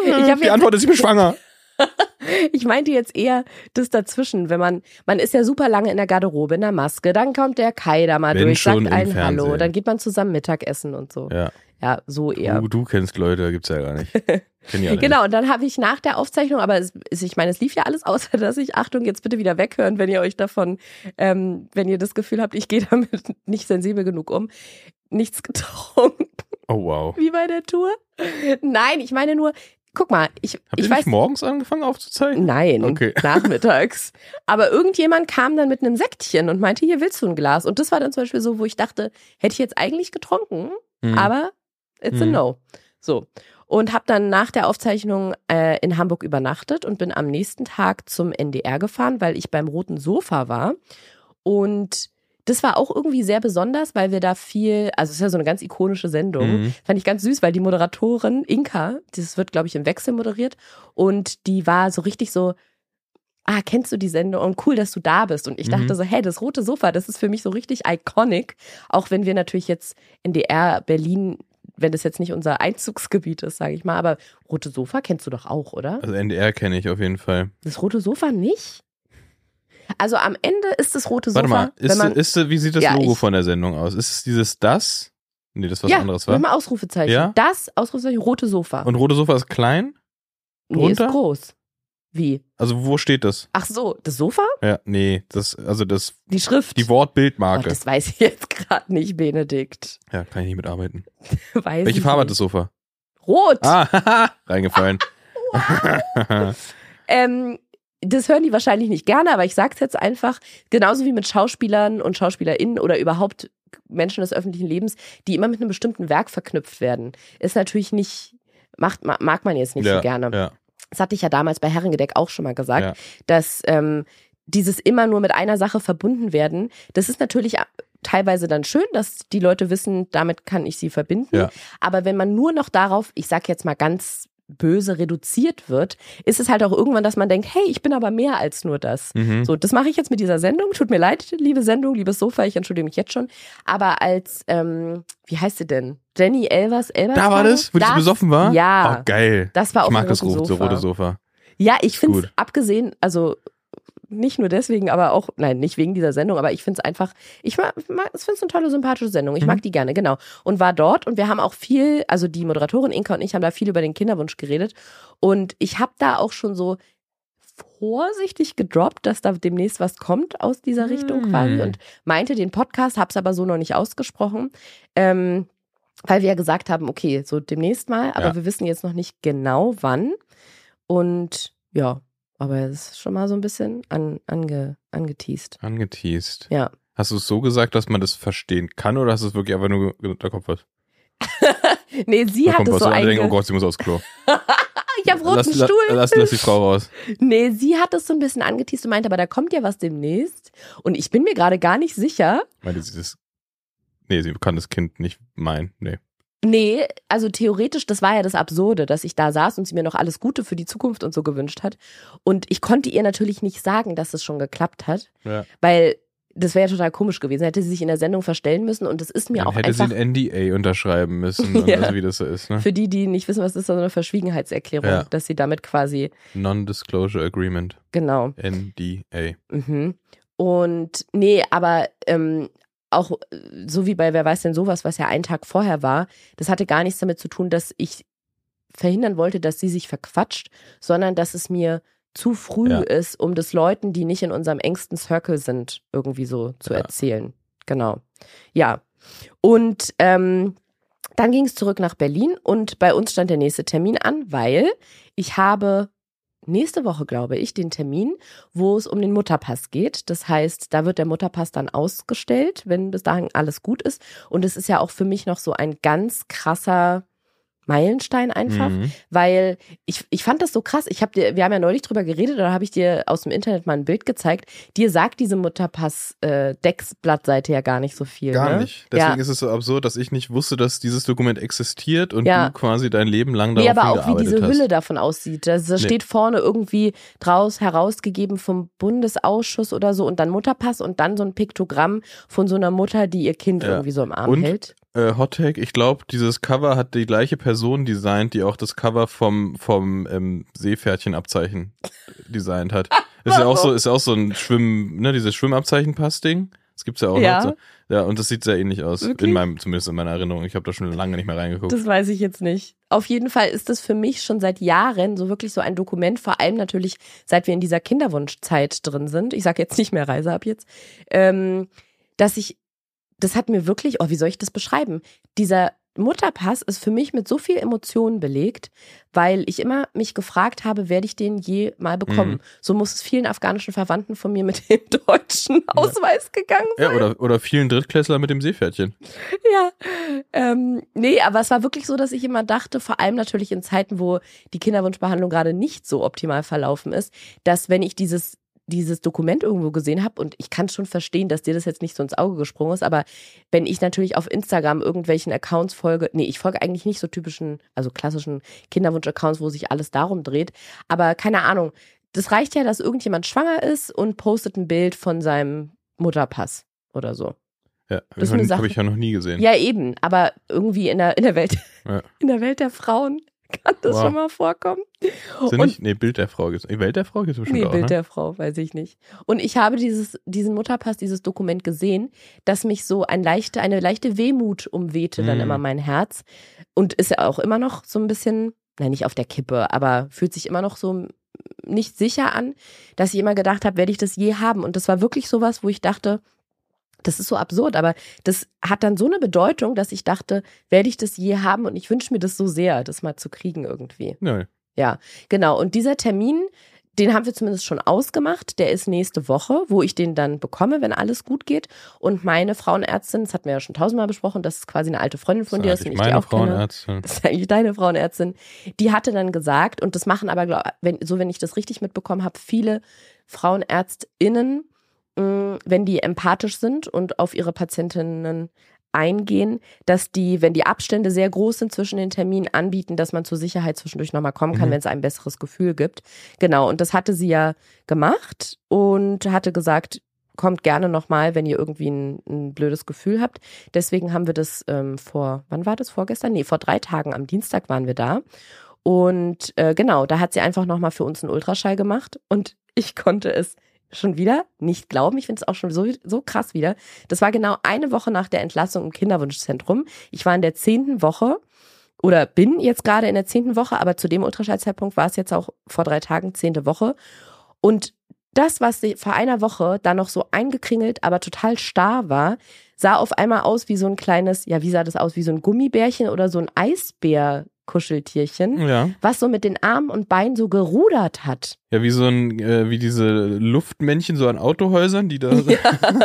Ich Die Antwort ist, ich bin schwanger. [laughs] Ich meinte jetzt eher das dazwischen, wenn man, man ist ja super lange in der Garderobe, in der Maske, dann kommt der Kai da mal Wenn durch, sagt allen Hallo, dann geht man zusammen Mittagessen und so. Ja. Ja, so eher. Du, du kennst Leute, gibt's ja gar nicht. [laughs] Kenn ja nicht. Genau, und dann habe ich nach der Aufzeichnung, aber es, es, ich meine, es lief ja alles, außer dass ich, Achtung, jetzt bitte wieder weghören, wenn ihr euch davon, ähm, wenn ihr das Gefühl habt, ich gehe damit [laughs] nicht sensibel genug um, nichts getrunken, Oh wow. wie bei der Tour. Nein, ich meine nur, guck mal, ich, Habt ich ihr weiß nicht morgens angefangen aufzuzeichnen? Nein, Okay. [laughs] nachmittags. Aber irgendjemand kam dann mit einem Sektchen und meinte, hier willst du ein Glas. Und das war dann zum Beispiel so, wo ich dachte, hätte ich jetzt eigentlich getrunken, Hm. aber it's a Mhm. no. So. Und habe dann nach der Aufzeichnung äh, in Hamburg übernachtet und bin am nächsten Tag zum NDR gefahren, weil ich beim Roten Sofa war. Und das war auch irgendwie sehr besonders, weil wir da viel, also es ist ja so eine ganz ikonische Sendung. Mhm. Fand ich ganz süß, weil die Moderatorin Inka, das wird, glaube ich, im Wechsel moderiert, und die war so richtig so, ah, kennst du die Sendung? Und cool, dass du da bist. Und ich Mhm. dachte so, hey, das rote Sofa, das ist für mich so richtig iconic. Auch wenn wir natürlich jetzt NDR Berlin, wenn das jetzt nicht unser Einzugsgebiet ist, sage ich mal, aber rote Sofa kennst du doch auch, oder? Also NDR kenne ich auf jeden Fall. Das rote Sofa nicht? Also am Ende ist das rote Sofa. Warte mal, ist, man, ist, wie sieht das Ja, Logo ich- von der Sendung aus? Ist es dieses das? Nee, das ist was ja, anderes, war. einem Ausrufezeichen. Ja? Das Ausrufezeichen rote Sofa. Und rote Sofa ist klein? nee, ist drunter? groß. Wie? Also wo steht das? Ach so, das Sofa? Ja, nee, das, also das, Die Schrift. die oh, Wortbildmarke. das weiß ich [laughs] jetzt gerade nicht, Benedikt. ja, kann ich nicht mitarbeiten. [laughs] Weiß Welche Farbe hat das Sofa? Rot. Ah, [laughs] reingefallen. Ähm, das hören die wahrscheinlich nicht gerne, aber ich sag's jetzt einfach, genauso wie mit Schauspielern und SchauspielerInnen oder überhaupt Menschen des öffentlichen Lebens, die immer mit einem bestimmten Werk verknüpft werden, ist natürlich nicht, macht, ma- mag man jetzt nicht ja, so gerne. Ja, Das hatte ich ja damals bei Herrengedeck auch schon mal gesagt, Ja. dass ähm, dieses immer nur mit einer Sache verbunden werden, das ist natürlich teilweise dann schön, dass die Leute wissen, damit kann ich sie verbinden. Aber wenn man nur noch darauf, ich sag jetzt mal ganz böse reduziert wird, ist es halt auch irgendwann, dass man denkt, hey, ich bin aber mehr als nur das. mhm. So, das mache ich jetzt mit dieser Sendung. Tut mir leid, liebe Sendung, liebes Sofa, ich entschuldige mich jetzt schon. Aber als, ähm, wie heißt sie denn? Jenny Elvers, Elvers? Da war das, wo die so besoffen war? Ja. Oh, geil. Das war Ich auf mag das rote, Sofa. rote Sofa. Ja, ich finde es gut. abgesehen, also nicht nur deswegen, aber auch, nein, nicht wegen dieser Sendung, aber ich finde es einfach, ich mag, mag- ich finde es eine tolle, sympathische Sendung. Ich Mhm. mag die gerne, genau. Und war dort und wir haben auch viel, also die Moderatorin Inka und ich haben da viel über den Kinderwunsch geredet. Und ich habe da auch schon so vorsichtig gedroppt, dass da demnächst was kommt aus dieser Richtung Mm. quasi und meinte den Podcast, hab's aber so noch nicht ausgesprochen. Ähm, weil wir ja gesagt haben, okay, so demnächst mal, aber Ja. wir wissen jetzt noch nicht genau wann. Und ja, aber es ist schon mal so ein bisschen an, ange, angeteased. Angeteased. Ja. Hast du es so gesagt, dass man das verstehen kann oder hast du es wirklich einfach nur, da kommt was? Nee, sie Da hat es was. so alle denken, oh einge... Gott, sie muss aufs Klo. [laughs] Ich hab roten lass, la- Stuhl. Lass, lass die Frau raus. [laughs] Nee, sie hat es so ein bisschen angeteased und meinte, aber da kommt ja was demnächst. Und ich bin mir gerade gar nicht sicher. Meinte sie das? Nee, sie kann das Kind nicht meinen. Nee. Nee, also theoretisch, das war ja das Absurde, dass ich da saß und sie mir noch alles Gute für die Zukunft und so gewünscht hat. Und ich konnte ihr natürlich nicht sagen, dass es schon geklappt hat, Ja. weil das wäre ja total komisch gewesen. Hätte sie sich in der Sendung verstellen müssen und das ist mir Dann auch hätte einfach sie ein NDA unterschreiben müssen, [laughs] und Ja. also wie das so ist. Ne? für die, die nicht wissen, was ist, so eine Verschwiegenheitserklärung, Ja. dass sie damit quasi, Non-Disclosure Agreement. genau. NDA. Mhm. Und nee, aber ähm, auch äh, so wie bei Wer weiß denn sowas, was ja einen Tag vorher war, das hatte gar nichts damit zu tun, dass ich verhindern wollte, dass sie sich verquatscht, sondern dass es mir zu früh Ja. ist, um das Leuten, die nicht in unserem engsten Circle sind, irgendwie so zu Ja. erzählen. Genau. Ja. Und ähm, dann ging es zurück nach Berlin und bei uns stand der nächste Termin an, weil ich habe nächste Woche, glaube ich, den Termin, wo es um den Mutterpass geht. Das heißt, da wird der Mutterpass dann ausgestellt, wenn bis dahin alles gut ist. Und es ist ja auch für mich noch so ein ganz krasser Meilenstein einfach, Mhm. weil ich, ich fand das so krass. Ich habe dir, wir haben ja neulich drüber geredet, da habe ich dir aus dem Internet mal ein Bild gezeigt. Dir sagt diese Mutterpass äh, Decksblattseite ja gar nicht so viel. Gar ne? nicht. Deswegen ja. ist es so absurd, dass ich nicht wusste, dass dieses Dokument existiert und Ja. du quasi dein Leben lang darauf Nee, aber auch wie diese hast. Hülle davon aussieht. Da da Nee. steht vorne irgendwie draus herausgegeben vom Bundesausschuss oder so und dann Mutterpass und dann so ein Piktogramm von so einer Mutter, die ihr Kind Ja. irgendwie so im Arm Und? hält. Äh, Hot Take, ich glaube, dieses Cover hat die gleiche Person designt, die auch das Cover vom, vom ähm, Seepferdchenabzeichen designt hat. [laughs] Ist ja auch so, ist ja auch so ein Schwimm, ne, dieses Schwimmabzeichen-Pass-Ding. Das gibt's ja auch Ja. noch. So. Ja, und das sieht sehr ähnlich aus. Wirklich? In meinem, zumindest in meiner Erinnerung. Ich habe da schon lange nicht mehr reingeguckt. Das weiß ich jetzt nicht. Auf jeden Fall ist das für mich schon seit Jahren so wirklich so ein Dokument, vor allem natürlich, seit wir in dieser Kinderwunschzeit drin sind. Ich sage jetzt nicht mehr Reise ab jetzt, ähm, dass ich, das hat mir wirklich, oh, wie soll ich das beschreiben? Dieser Mutterpass ist für mich mit so viel Emotionen belegt, weil ich immer mich gefragt habe, werde ich den je mal bekommen? Mhm. So muss es vielen afghanischen Verwandten von mir mit [laughs] dem deutschen Ausweis gegangen sein. ja, oder, oder vielen Drittklässler mit dem Seepferdchen. Ja, ähm, nee, aber es war wirklich so, dass ich immer dachte, vor allem natürlich in Zeiten, wo die Kinderwunschbehandlung gerade nicht so optimal verlaufen ist, dass wenn ich dieses dieses Dokument irgendwo gesehen habe und ich kann schon verstehen, dass dir das jetzt nicht so ins Auge gesprungen ist, aber wenn ich natürlich auf Instagram irgendwelchen Accounts folge, nee, ich folge eigentlich nicht so typischen, also klassischen Kinderwunsch-Accounts, wo sich alles darum dreht, aber keine Ahnung, das reicht ja, dass irgendjemand schwanger ist und postet ein Bild von seinem Mutterpass oder so. Ja, Das habe ich ja noch nie gesehen. Ja, eben, aber irgendwie in der, in der Welt, Ja. in der Welt der Frauen Kann das Wow. schon mal vorkommen? Sind Und- nicht, nee, Bild der Frau. Welt der Frau gibt's bestimmt Nee, auch, Bild ne? der Frau, weiß ich nicht. Und ich habe dieses, diesen Mutterpass, dieses Dokument gesehen, dass mich so ein leichte, eine leichte Wehmut umwehte dann Mm. immer mein Herz. Und ist ja auch immer noch so ein bisschen, nein, nicht auf der Kippe, aber fühlt sich immer noch so nicht sicher an, dass ich immer gedacht habe, werde ich das je haben? Und das war wirklich sowas, wo ich dachte, das ist so absurd, aber das hat dann so eine Bedeutung, dass ich dachte, werde ich das je haben? Und ich wünsche mir das so sehr, das mal zu kriegen irgendwie. Ja. Ja, genau. Und dieser Termin, den haben wir zumindest schon ausgemacht. Der ist nächste Woche, wo ich den dann bekomme, wenn alles gut geht. Und meine Frauenärztin, das hatten wir ja schon tausendmal besprochen, das ist quasi eine alte Freundin von dir, das das ist ich meine die auch kenne. Frauenärztin. Das ist eigentlich deine Frauenärztin. Die hatte dann gesagt, und das machen aber, glaub, wenn, so wenn ich das richtig mitbekommen habe, viele FrauenärztInnen, wenn die empathisch sind und auf ihre Patientinnen eingehen, dass die, wenn die Abstände sehr groß sind zwischen den Terminen, anbieten, dass man zur Sicherheit zwischendurch nochmal kommen kann, Mhm. wenn es ein besseres Gefühl gibt. Genau, und das hatte sie ja gemacht und hatte gesagt, kommt gerne nochmal, wenn ihr irgendwie ein, ein blödes Gefühl habt. Deswegen haben wir das ähm, vor, wann war das? Vorgestern? Nee, vor drei Tagen am Dienstag waren wir da. Und äh, genau, da hat sie einfach nochmal für uns einen Ultraschall gemacht und [laughs] ich konnte es schon wieder nicht glauben. Ich finde es auch schon so, so krass wieder. Das war genau eine Woche nach der Entlassung im Kinderwunschzentrum. Ich war in der zehnten Woche oder bin jetzt gerade in der zehnten Woche, aber zu dem Ultraschallzeitpunkt war es jetzt auch vor drei Tagen zehnte Woche. Und das, was vor einer Woche da noch so eingekringelt, aber total starr war, sah auf einmal aus wie so ein kleines, ja, wie sah das aus? Wie so ein Gummibärchen oder so ein Eisbär-Kuscheltierchen, Ja. was so mit den Armen und Beinen so gerudert hat. Ja, wie so ein, äh, wie diese Luftmännchen so an Autohäusern, die da, [laughs]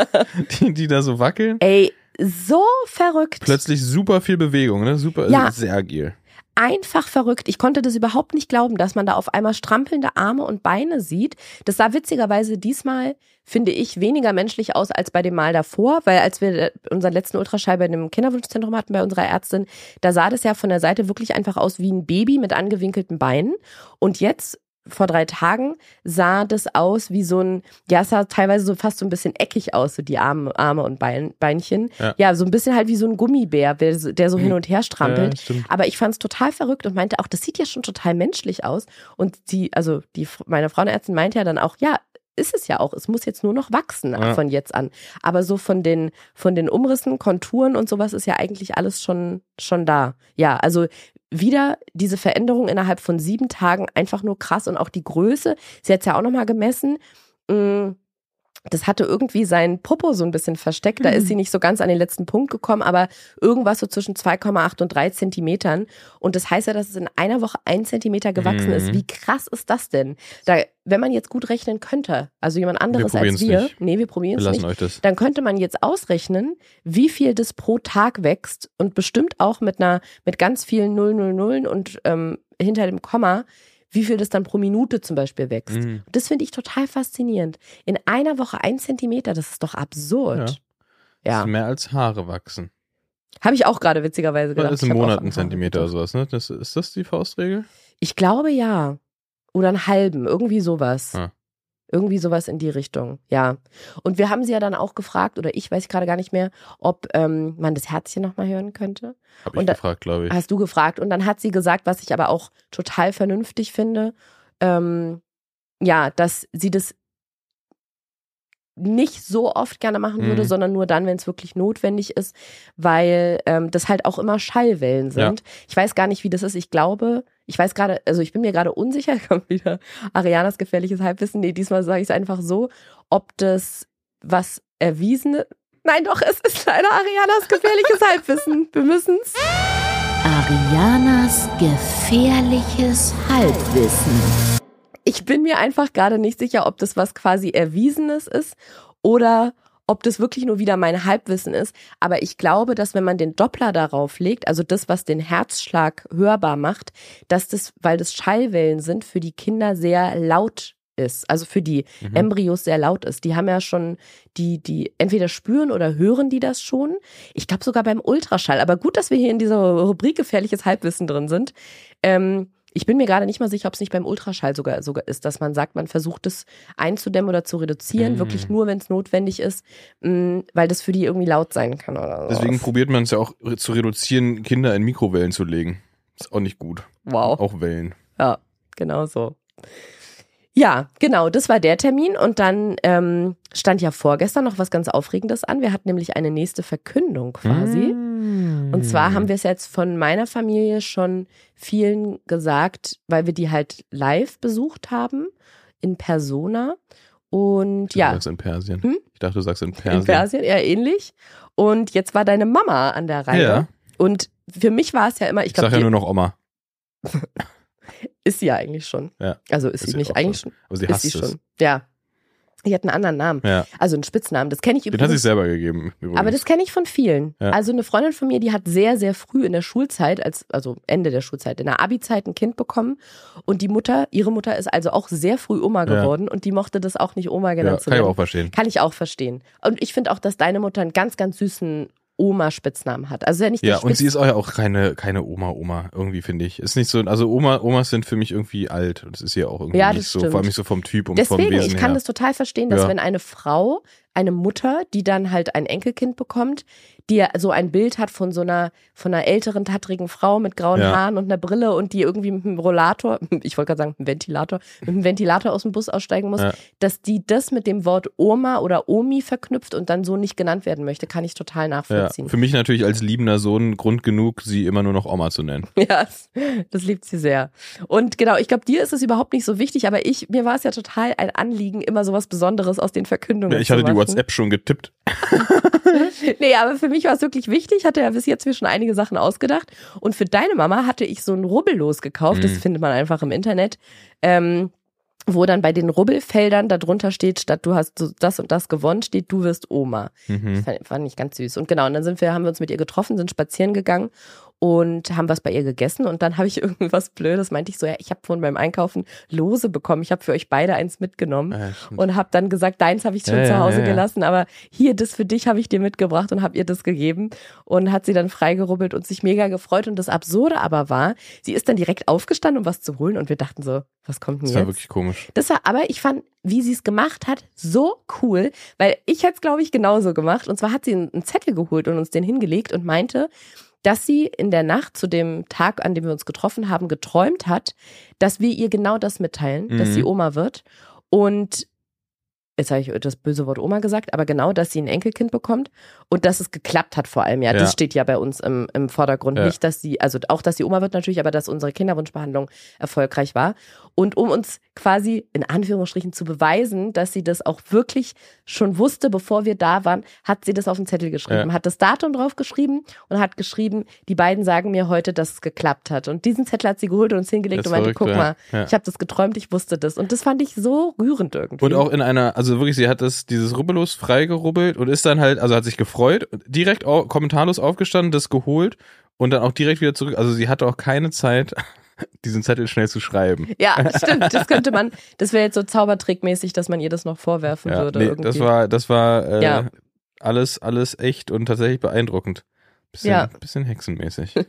[laughs] die, die da so wackeln. Ey, so verrückt. Plötzlich super viel Bewegung, ne? Super, Ja. sehr agil. Einfach verrückt. Ich konnte das überhaupt nicht glauben, dass man da auf einmal strampelnde Arme und Beine sieht. Das sah witzigerweise diesmal, finde ich, weniger menschlich aus als bei dem Mal davor, weil als wir äh, unseren letzten Ultraschall bei dem Kinderwunschzentrum hatten bei unserer Ärztin, da sah das ja von der Seite wirklich einfach aus wie ein Baby mit angewinkelten Beinen. Und jetzt vor drei Tagen sah das aus wie so ein, ja, es sah teilweise so fast so ein bisschen eckig aus, so die Arme, Arme und Bein, Beinchen. Ja. Ja. so ein bisschen halt wie so ein Gummibär, der so- so hin und her strampelt. Ja. Aber ich fand es total verrückt und meinte auch, das sieht ja schon total menschlich aus. Und die, also die, meine Frauenärztin meinte ja dann auch, ja, ist es ja auch. Es muss jetzt nur noch wachsen Ja. von jetzt an. Aber so von den, von den Umrissen, Konturen und sowas ist ja eigentlich alles schon, schon da. Ja, also wieder diese Veränderung innerhalb von sieben Tagen einfach nur krass und auch die Größe. Sie hat es ja auch nochmal gemessen. Mm, Das hatte irgendwie sein Popo so ein bisschen versteckt. Da ist sie nicht so ganz an den letzten Punkt gekommen, aber irgendwas so zwischen 2,8 und 3 Zentimetern. Und das heißt ja, dass es in einer Woche ein Zentimeter gewachsen Mhm. ist. Wie krass ist das denn? Da, wenn man jetzt gut rechnen könnte, also jemand anderes probieren's als wir, nicht. nee, wir probieren Wir es nicht, das. dann könnte man jetzt ausrechnen, wie viel das pro Tag wächst und bestimmt auch mit einer, mit ganz vielen Null, Null, Nullen und ähm, hinter dem Komma, wie viel das dann pro Minute zum Beispiel wächst. Mhm. Und Das finde ich total faszinierend. In einer Woche ein Zentimeter, das ist doch absurd. Das Ja, ist mehr als Haare wachsen. habe ich auch gerade witzigerweise gedacht. ist Ich im Monat ein Zentimeter oder sowas, ne? Das, ist das die Faustregel? Ich glaube ja. Oder einen halben, irgendwie sowas. Ah. Irgendwie sowas in die Richtung, ja. Und wir haben sie ja dann auch gefragt, oder ich weiß gerade gar nicht mehr, ob ähm, man das Herzchen nochmal hören könnte. Hab ich Und da- gefragt, glaube ich. Hast du gefragt. Und dann hat sie gesagt, was ich aber auch total vernünftig finde, ähm, ja, dass sie das nicht so oft gerne machen würde, Mhm. sondern nur dann, wenn es wirklich notwendig ist, weil ähm, das halt auch immer Schallwellen sind. Ich weiß gar nicht, wie das ist. Ich glaube, ich weiß gerade, also ich bin mir gerade unsicher, [laughs] kommt wieder Arianas gefährliches Halbwissen. Nee, diesmal sage ich es einfach so, ob das was erwiesene. Nein, doch, es ist leider Arianas gefährliches [laughs] Halbwissen. Wir müssen es. Arianas gefährliches Halbwissen. Ich bin mir einfach gerade nicht sicher, ob das was quasi Erwiesenes ist oder ob das wirklich nur wieder mein Halbwissen ist. Aber ich glaube, dass wenn man den Doppler darauf legt, also das, was den Herzschlag hörbar macht, dass das, weil das Schallwellen sind, für die Kinder sehr laut ist. Also für die Mhm. Embryos sehr laut ist. Die haben ja schon, die, die entweder spüren oder hören die das schon. Ich glaube sogar beim Ultraschall. Aber gut, dass wir hier in dieser Rubrik gefährliches Halbwissen drin sind. Ähm, ich bin mir gerade nicht mal sicher, ob es nicht beim Ultraschall sogar, sogar ist, dass man sagt, man versucht es einzudämmen oder zu reduzieren, Mm. wirklich nur, wenn es notwendig ist, mh, weil das für die irgendwie laut sein kann oder so. Deswegen probiert man es ja auch zu reduzieren, Kinder in Mikrowellen zu legen. Ist auch nicht gut. Wow. Auch Wellen. Ja, genau so. Ja, genau, das war der Termin. Und dann ähm, stand ja vorgestern noch was ganz Aufregendes an. Wir hatten nämlich eine nächste Verkündung quasi. Mm. Und zwar haben wir es jetzt von meiner Familie schon vielen gesagt, weil wir die halt live besucht haben, in Persona. Und Du ja, sagst in Persien. Hm? Ich dachte, du sagst in Persien. in Persien eher ähnlich. Und jetzt war deine Mama an der Reihe. Ja. Und für mich war es ja immer, ich Ich glaube, sag ja nur noch Oma. [laughs] ist sie ja eigentlich schon. Ja. Also ist, Ist sie sie nicht eigentlich schon. Aber sie Ist hasst sie es. schon. Ja. Die hat einen anderen Namen. Ja. Also einen Spitznamen. Das kenne ich Den hat übrigens. sich selber gegeben. Übrigens. Aber das kenne ich von vielen. Ja. Also eine Freundin von mir, die hat sehr, sehr früh in der Schulzeit, als, also Ende der Schulzeit, in der Abi-Zeit ein Kind bekommen. Und die Mutter, ihre Mutter ist also auch sehr früh Oma Ja. geworden und die mochte das auch nicht Oma ja, genannt zu kann ich werden. auch verstehen. Kann ich auch verstehen. Und ich finde auch, dass deine Mutter einen ganz, ganz süßen Oma-Spitznamen hat. Also ja nicht Ja, und sie ist auch ja auch keine, keine Oma-Oma, irgendwie, finde ich. Ist nicht so, also Oma, Omas sind für mich irgendwie alt. Und das ist ja auch irgendwie Ja, nicht das so, stimmt. vor allem nicht so vom Typ und Deswegen, vom Wesen ich kann her. das total verstehen, dass Ja. wenn eine Frau, eine Mutter, die dann halt ein Enkelkind bekommt, die ja so ein Bild hat von so einer, von einer älteren, tattrigen Frau mit grauen Ja. Haaren und einer Brille und die irgendwie mit einem Rollator, [laughs] ich wollte gerade sagen, mit einem Ventilator, mit einem Ventilator aus dem Bus aussteigen muss, Ja. dass die das mit dem Wort Oma oder Omi verknüpft und dann so nicht genannt werden möchte, kann ich total ja, nachvollziehen. für mich natürlich als liebender Sohn Grund genug, sie immer nur noch Oma zu nennen. [laughs] Ja, das, liebt sie sehr. Und genau, ich glaube, dir ist es überhaupt nicht so wichtig, aber ich, mir war es ja total ein Anliegen, immer so was Besonderes aus den Verkündungen Ja, ich zu hatte die machen. WhatsApp schon getippt. [laughs] Nee, aber für mich war es wirklich wichtig. Ich hatte ja bis jetzt mir schon einige Sachen ausgedacht. Und für deine Mama hatte ich so ein Rubbellos gekauft. Das Mhm. findet man einfach im Internet. Ähm, wo dann bei den Rubbelfeldern darunter steht, statt du hast das und das gewonnen, steht du wirst Oma. Mhm. Das fand, fand ich ganz süß. Und genau, und dann sind wir, haben wir uns mit ihr getroffen, sind spazieren gegangen und haben was bei ihr gegessen. Und dann habe ich [laughs] irgendwas Blödes, meinte ich so, ja, ich habe vorhin beim Einkaufen Lose bekommen. Ich habe für euch beide eins mitgenommen Ja, stimmt. und habe dann gesagt, deins habe ich schon Ja, zu ja, Hause ja, ja. gelassen, aber hier, das für dich habe ich dir mitgebracht und habe ihr das gegeben und hat sie dann freigerubbelt und sich mega gefreut. Und das Absurde aber war, sie ist dann direkt aufgestanden, um was zu holen und wir dachten so, was kommt denn das war jetzt? wirklich komisch. Das war, aber ich fand, wie sie es gemacht hat, so cool, weil ich hätte es, glaube ich, genauso gemacht. Und zwar hat sie einen Zettel geholt und uns den hingelegt und meinte, dass sie in der Nacht zu dem Tag, an dem wir uns getroffen haben, geträumt hat, dass wir ihr genau das mitteilen, dass Mhm. sie Oma wird. Und jetzt habe ich das böse Wort Oma gesagt, aber genau, dass sie ein Enkelkind bekommt und dass es geklappt hat vor allem. Ja, Ja. das steht ja bei uns im, im Vordergrund. Ja. Nicht, dass sie, also auch, dass sie Oma wird natürlich, aber dass unsere Kinderwunschbehandlung erfolgreich war. Und um uns quasi in Anführungsstrichen zu beweisen, dass sie das auch wirklich schon wusste, bevor wir da waren, hat sie das auf den Zettel geschrieben, Ja. hat das Datum drauf geschrieben und hat geschrieben, die beiden sagen mir heute, dass es geklappt hat. Und diesen Zettel hat sie geholt und uns hingelegt und meinte, verrückt, guck ja. mal, Ja. ich habe das geträumt, ich wusste das. Und das fand ich so rührend irgendwie. Und auch in einer, also wirklich, sie hat das, dieses Rubbellos freigerubbelt und ist dann halt, also hat sich gefreut, direkt kommentarlos aufgestanden, das geholt und dann auch direkt wieder zurück. Also sie hatte auch keine Zeit, diesen Zettel schnell zu schreiben. Ja, stimmt. Das [laughs] könnte man, das wäre jetzt so zaubertrickmäßig, dass man ihr das noch vorwerfen Ja, würde. nee, irgendwie. das war, das war äh, Ja. alles, alles echt und tatsächlich beeindruckend. Bisschen, Ja. bisschen hexenmäßig. [laughs]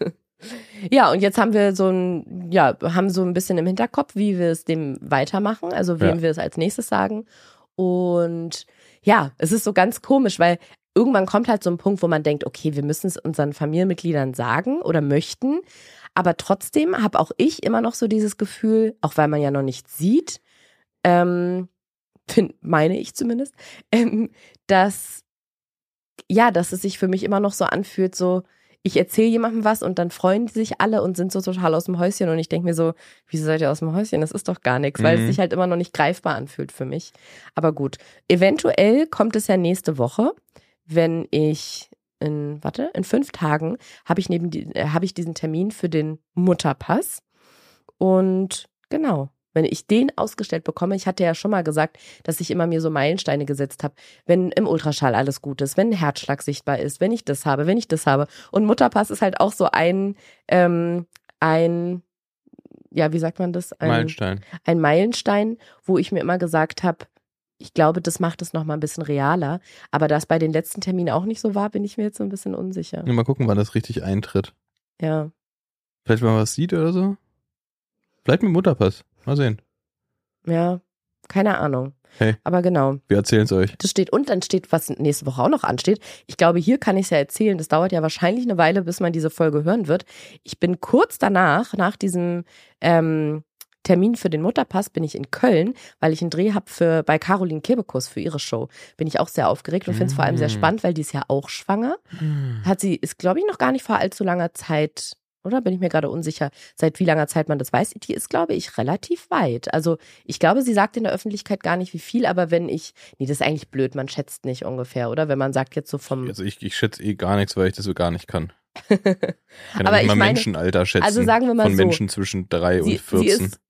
Ja, und jetzt haben wir so ein, ja, haben so ein bisschen im Hinterkopf, wie wir es dem weitermachen, also wem Ja. wir es als nächstes sagen. Und ja, es ist so ganz komisch, weil irgendwann kommt halt so ein Punkt, wo man denkt, okay, wir müssen es unseren Familienmitgliedern sagen oder möchten. Aber trotzdem habe auch ich immer noch so dieses Gefühl, auch weil man ja noch nicht sieht, ähm, find, meine ich zumindest, [laughs] ähm, dass ja, dass es sich für mich immer noch so anfühlt, so ich erzähle jemandem was und dann freuen sich alle und sind so total aus dem Häuschen und ich denke mir so, wieso seid ihr aus dem Häuschen? Das ist doch gar nichts, weil es Mhm. sich halt immer noch nicht greifbar anfühlt für mich. Aber gut, eventuell kommt es ja nächste Woche, wenn ich in, warte, in fünf Tagen habe ich neben die, äh, habe ich diesen Termin für den Mutterpass und genau. Wenn ich den ausgestellt bekomme, ich hatte ja schon mal gesagt, dass ich immer mir so Meilensteine gesetzt habe, wenn im Ultraschall alles gut ist, wenn ein Herzschlag sichtbar ist, wenn ich das habe, wenn ich das habe. Und Mutterpass ist halt auch so ein, ähm, ein, ja, wie sagt man das? Ein, Meilenstein. ein Meilenstein, wo ich mir immer gesagt habe, ich glaube, das macht es noch mal ein bisschen realer. Aber da es bei den letzten Terminen auch nicht so war, bin ich mir jetzt so ein bisschen unsicher. Ja, mal gucken, wann das richtig eintritt. Ja. Vielleicht mal was sieht oder so. Vielleicht mit Mutterpass. Mal sehen. Ja, keine Ahnung. Hey. Aber genau. Wir erzählen es euch. Das steht und dann steht, was nächste Woche auch noch ansteht. Ich glaube, hier kann ich es ja erzählen. Das dauert ja wahrscheinlich eine Weile, bis man diese Folge hören wird. Ich bin kurz danach, nach diesem ähm, Termin für den Mutterpass, bin ich in Köln, weil ich einen Dreh habe für bei Caroline Kebekus für ihre Show. Bin ich auch sehr aufgeregt und finde es vor allem sehr Mm. spannend, weil die ist ja auch schwanger. Hat sie, ist glaube ich noch gar nicht vor allzu langer Zeit. Oder bin ich mir gerade unsicher, seit wie langer Zeit man das weiß? Die ist, glaube ich, relativ weit. Also ich glaube, sie sagt in der Öffentlichkeit gar nicht wie viel, aber wenn ich, nee, das ist eigentlich blöd, man schätzt nicht ungefähr, oder? Wenn man sagt jetzt so vom, Also ich, ich schätze eh gar nichts, weil ich das so gar nicht kann. Kann Aber ja nicht ich mal meine- Menschenalter schätzen. Also sagen wir mal Von so, Menschen zwischen drei und 14. sie ist,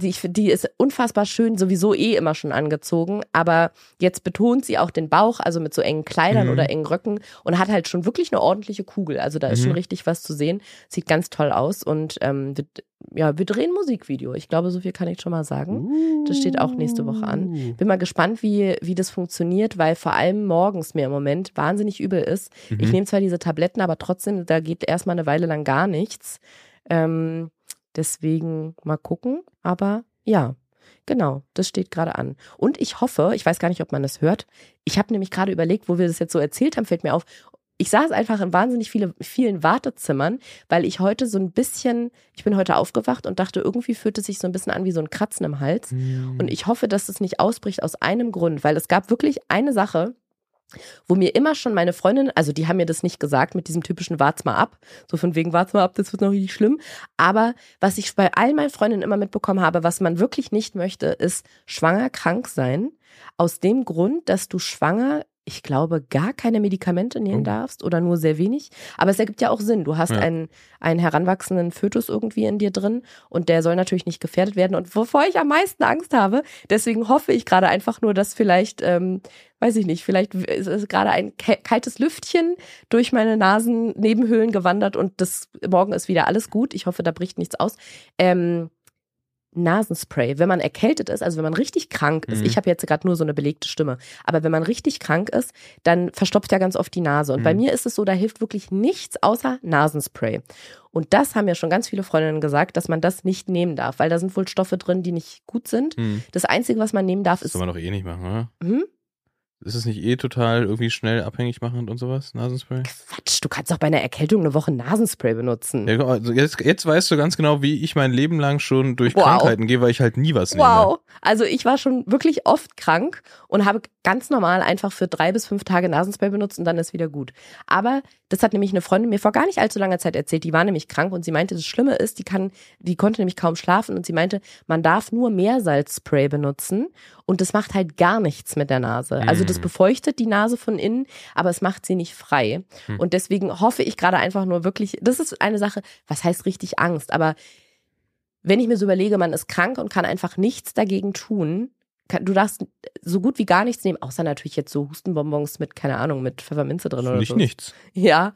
sie, find, die ist unfassbar schön, sowieso eh immer schon angezogen, aber jetzt betont sie auch den Bauch, also mit so engen Kleidern Mhm. oder engen Röcken und hat halt schon wirklich eine ordentliche Kugel. Also da ist Mhm. schon richtig was zu sehen. Sieht ganz toll aus und ähm, wir, ja, wir drehen Musikvideo. Ich glaube, so viel kann ich schon mal sagen. Das steht auch nächste Woche an. Bin mal gespannt, wie, wie das funktioniert, weil vor allem morgens mir im Moment wahnsinnig übel ist. Mhm. Ich nehme zwar diese Tabletten, aber trotzdem, da geht erstmal eine Weile lang gar nichts. Ähm, deswegen mal gucken. Aber ja, genau, das steht gerade an. Und ich hoffe, ich weiß gar nicht, ob man das hört. Ich habe nämlich gerade überlegt, wo wir das jetzt so erzählt haben, fällt mir auf. Ich saß einfach in wahnsinnig viele, vielen Wartezimmern, weil ich heute so ein bisschen, ich bin heute aufgewacht und dachte, irgendwie fühlt es sich so ein bisschen an wie so ein Kratzen im Hals. Und ich hoffe, dass es nicht ausbricht aus einem Grund, weil es gab wirklich eine Sache, wo mir immer schon meine Freundin, also die haben mir das nicht gesagt mit diesem typischen Wart's mal ab, so von wegen Wart's mal ab, das wird noch richtig schlimm. Aber was ich bei all meinen Freundinnen immer mitbekommen habe, was man wirklich nicht möchte, ist schwanger krank sein. Aus dem Grund, dass du schwanger, ich glaube, gar keine Medikamente nehmen Oh. darfst oder nur sehr wenig. Aber es ergibt ja auch Sinn. Du hast Ja. einen, einen heranwachsenden Fötus irgendwie in dir drin und der soll natürlich nicht gefährdet werden. Und wovor ich am meisten Angst habe, deswegen hoffe ich gerade einfach nur, dass vielleicht, ähm, weiß ich nicht, vielleicht ist es gerade ein kaltes Lüftchen durch meine Nasennebenhöhlen gewandert und das morgen ist wieder alles gut. Ich hoffe, da bricht nichts aus. Ähm, Nasenspray, wenn man erkältet ist, also wenn man richtig krank ist, Mhm. ich habe jetzt gerade nur so eine belegte Stimme, aber wenn man richtig krank ist, dann verstopft ja ganz oft die Nase. Und bei Mhm. mir ist es so, da hilft wirklich nichts außer Nasenspray. Und das haben ja schon ganz viele Freundinnen gesagt, dass man das nicht nehmen darf, weil da sind wohl Stoffe drin, die nicht gut sind. Hm. Das Einzige, was man nehmen darf, Das ist. soll man doch eh nicht machen, oder? Hm? Ist es nicht eh total irgendwie schnell abhängig machend und sowas, Nasenspray? Quatsch, du kannst doch bei einer Erkältung eine Woche Nasenspray benutzen. Ja, also jetzt, jetzt weißt du ganz genau, wie ich mein Leben lang schon durch Wow. Krankheiten gehe, weil ich halt nie was nehme. Wow. Also ich war schon wirklich oft krank und habe ganz normal einfach für drei bis fünf Tage Nasenspray benutzt und dann ist wieder gut. Aber das hat nämlich eine Freundin mir vor gar nicht allzu langer Zeit erzählt. Die war nämlich krank und sie meinte, das Schlimme ist, die kann, die konnte nämlich kaum schlafen und sie meinte, man darf nur Meersalzspray benutzen und das macht halt gar nichts mit der Nase. Also das Mm. befeuchtet die Nase von innen, aber es macht sie nicht frei. Hm. Und deswegen hoffe ich gerade einfach nur wirklich, das ist eine Sache, was heißt richtig Angst, aber wenn ich mir so überlege, man ist krank und kann einfach nichts dagegen tun, du darfst so gut wie gar nichts nehmen, außer natürlich jetzt so Hustenbonbons mit, keine Ahnung, mit Pfefferminze drin oder Nicht so. nichts. Ja.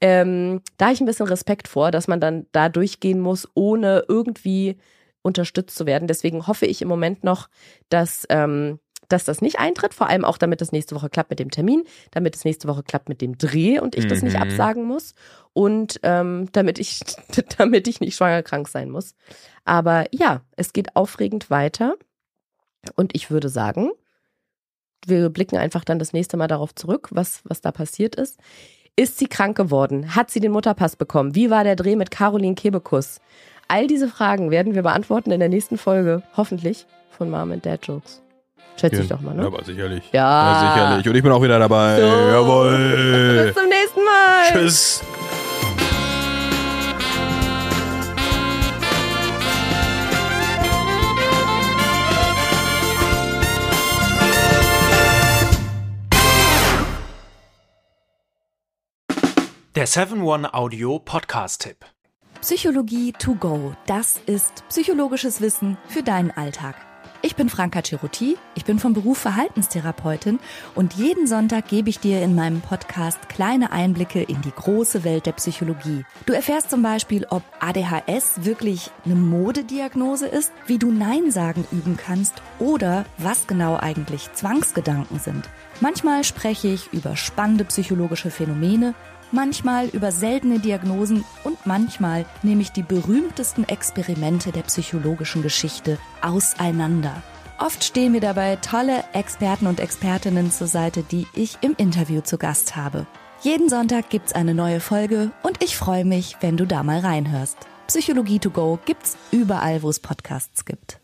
Ähm, da habe ich ein bisschen Respekt vor, dass man dann da durchgehen muss, ohne irgendwie unterstützt zu werden. Deswegen hoffe ich im Moment noch, dass, ähm, dass das nicht eintritt, vor allem auch, damit es nächste Woche klappt mit dem Termin, damit es nächste Woche klappt mit dem Dreh und ich das nicht Mhm. absagen muss und ähm, damit ich [laughs] damit ich nicht schwanger krank sein muss. Aber ja, es geht aufregend weiter und ich würde sagen, wir blicken einfach dann das nächste Mal darauf zurück, was was da passiert ist. Ist sie krank geworden? Hat sie den Mutterpass bekommen? Wie war der Dreh mit Caroline Kebekus? All diese Fragen werden wir beantworten in der nächsten Folge, hoffentlich, von Mom and Dad Jokes. Schätze ich doch mal, Ja, ne? aber sicherlich. Ja. Ja, sicherlich. Und ich bin auch wieder dabei. So. Jawohl. Bis zum nächsten Mal. Tschüss. Der 7-One-Audio-Podcast-Tipp. Psychologie to go, das ist psychologisches Wissen für deinen Alltag. Ich bin Franka Ceruti, ich bin vom Beruf Verhaltenstherapeutin und jeden Sonntag gebe ich dir in meinem Podcast kleine Einblicke in die große Welt der Psychologie. Du erfährst zum Beispiel, ob ADHS wirklich eine Modediagnose ist, wie du Nein sagen üben kannst oder was genau eigentlich Zwangsgedanken sind. Manchmal spreche ich über spannende psychologische Phänomene, manchmal über seltene Diagnosen und manchmal nehme ich die berühmtesten Experimente der psychologischen Geschichte auseinander. Oft stehen mir dabei tolle Experten und Expertinnen zur Seite, die ich im Interview zu Gast habe. Jeden Sonntag gibt's eine neue Folge und ich freue mich, wenn du da mal reinhörst. Psychologie to go gibt's überall, wo es Podcasts gibt.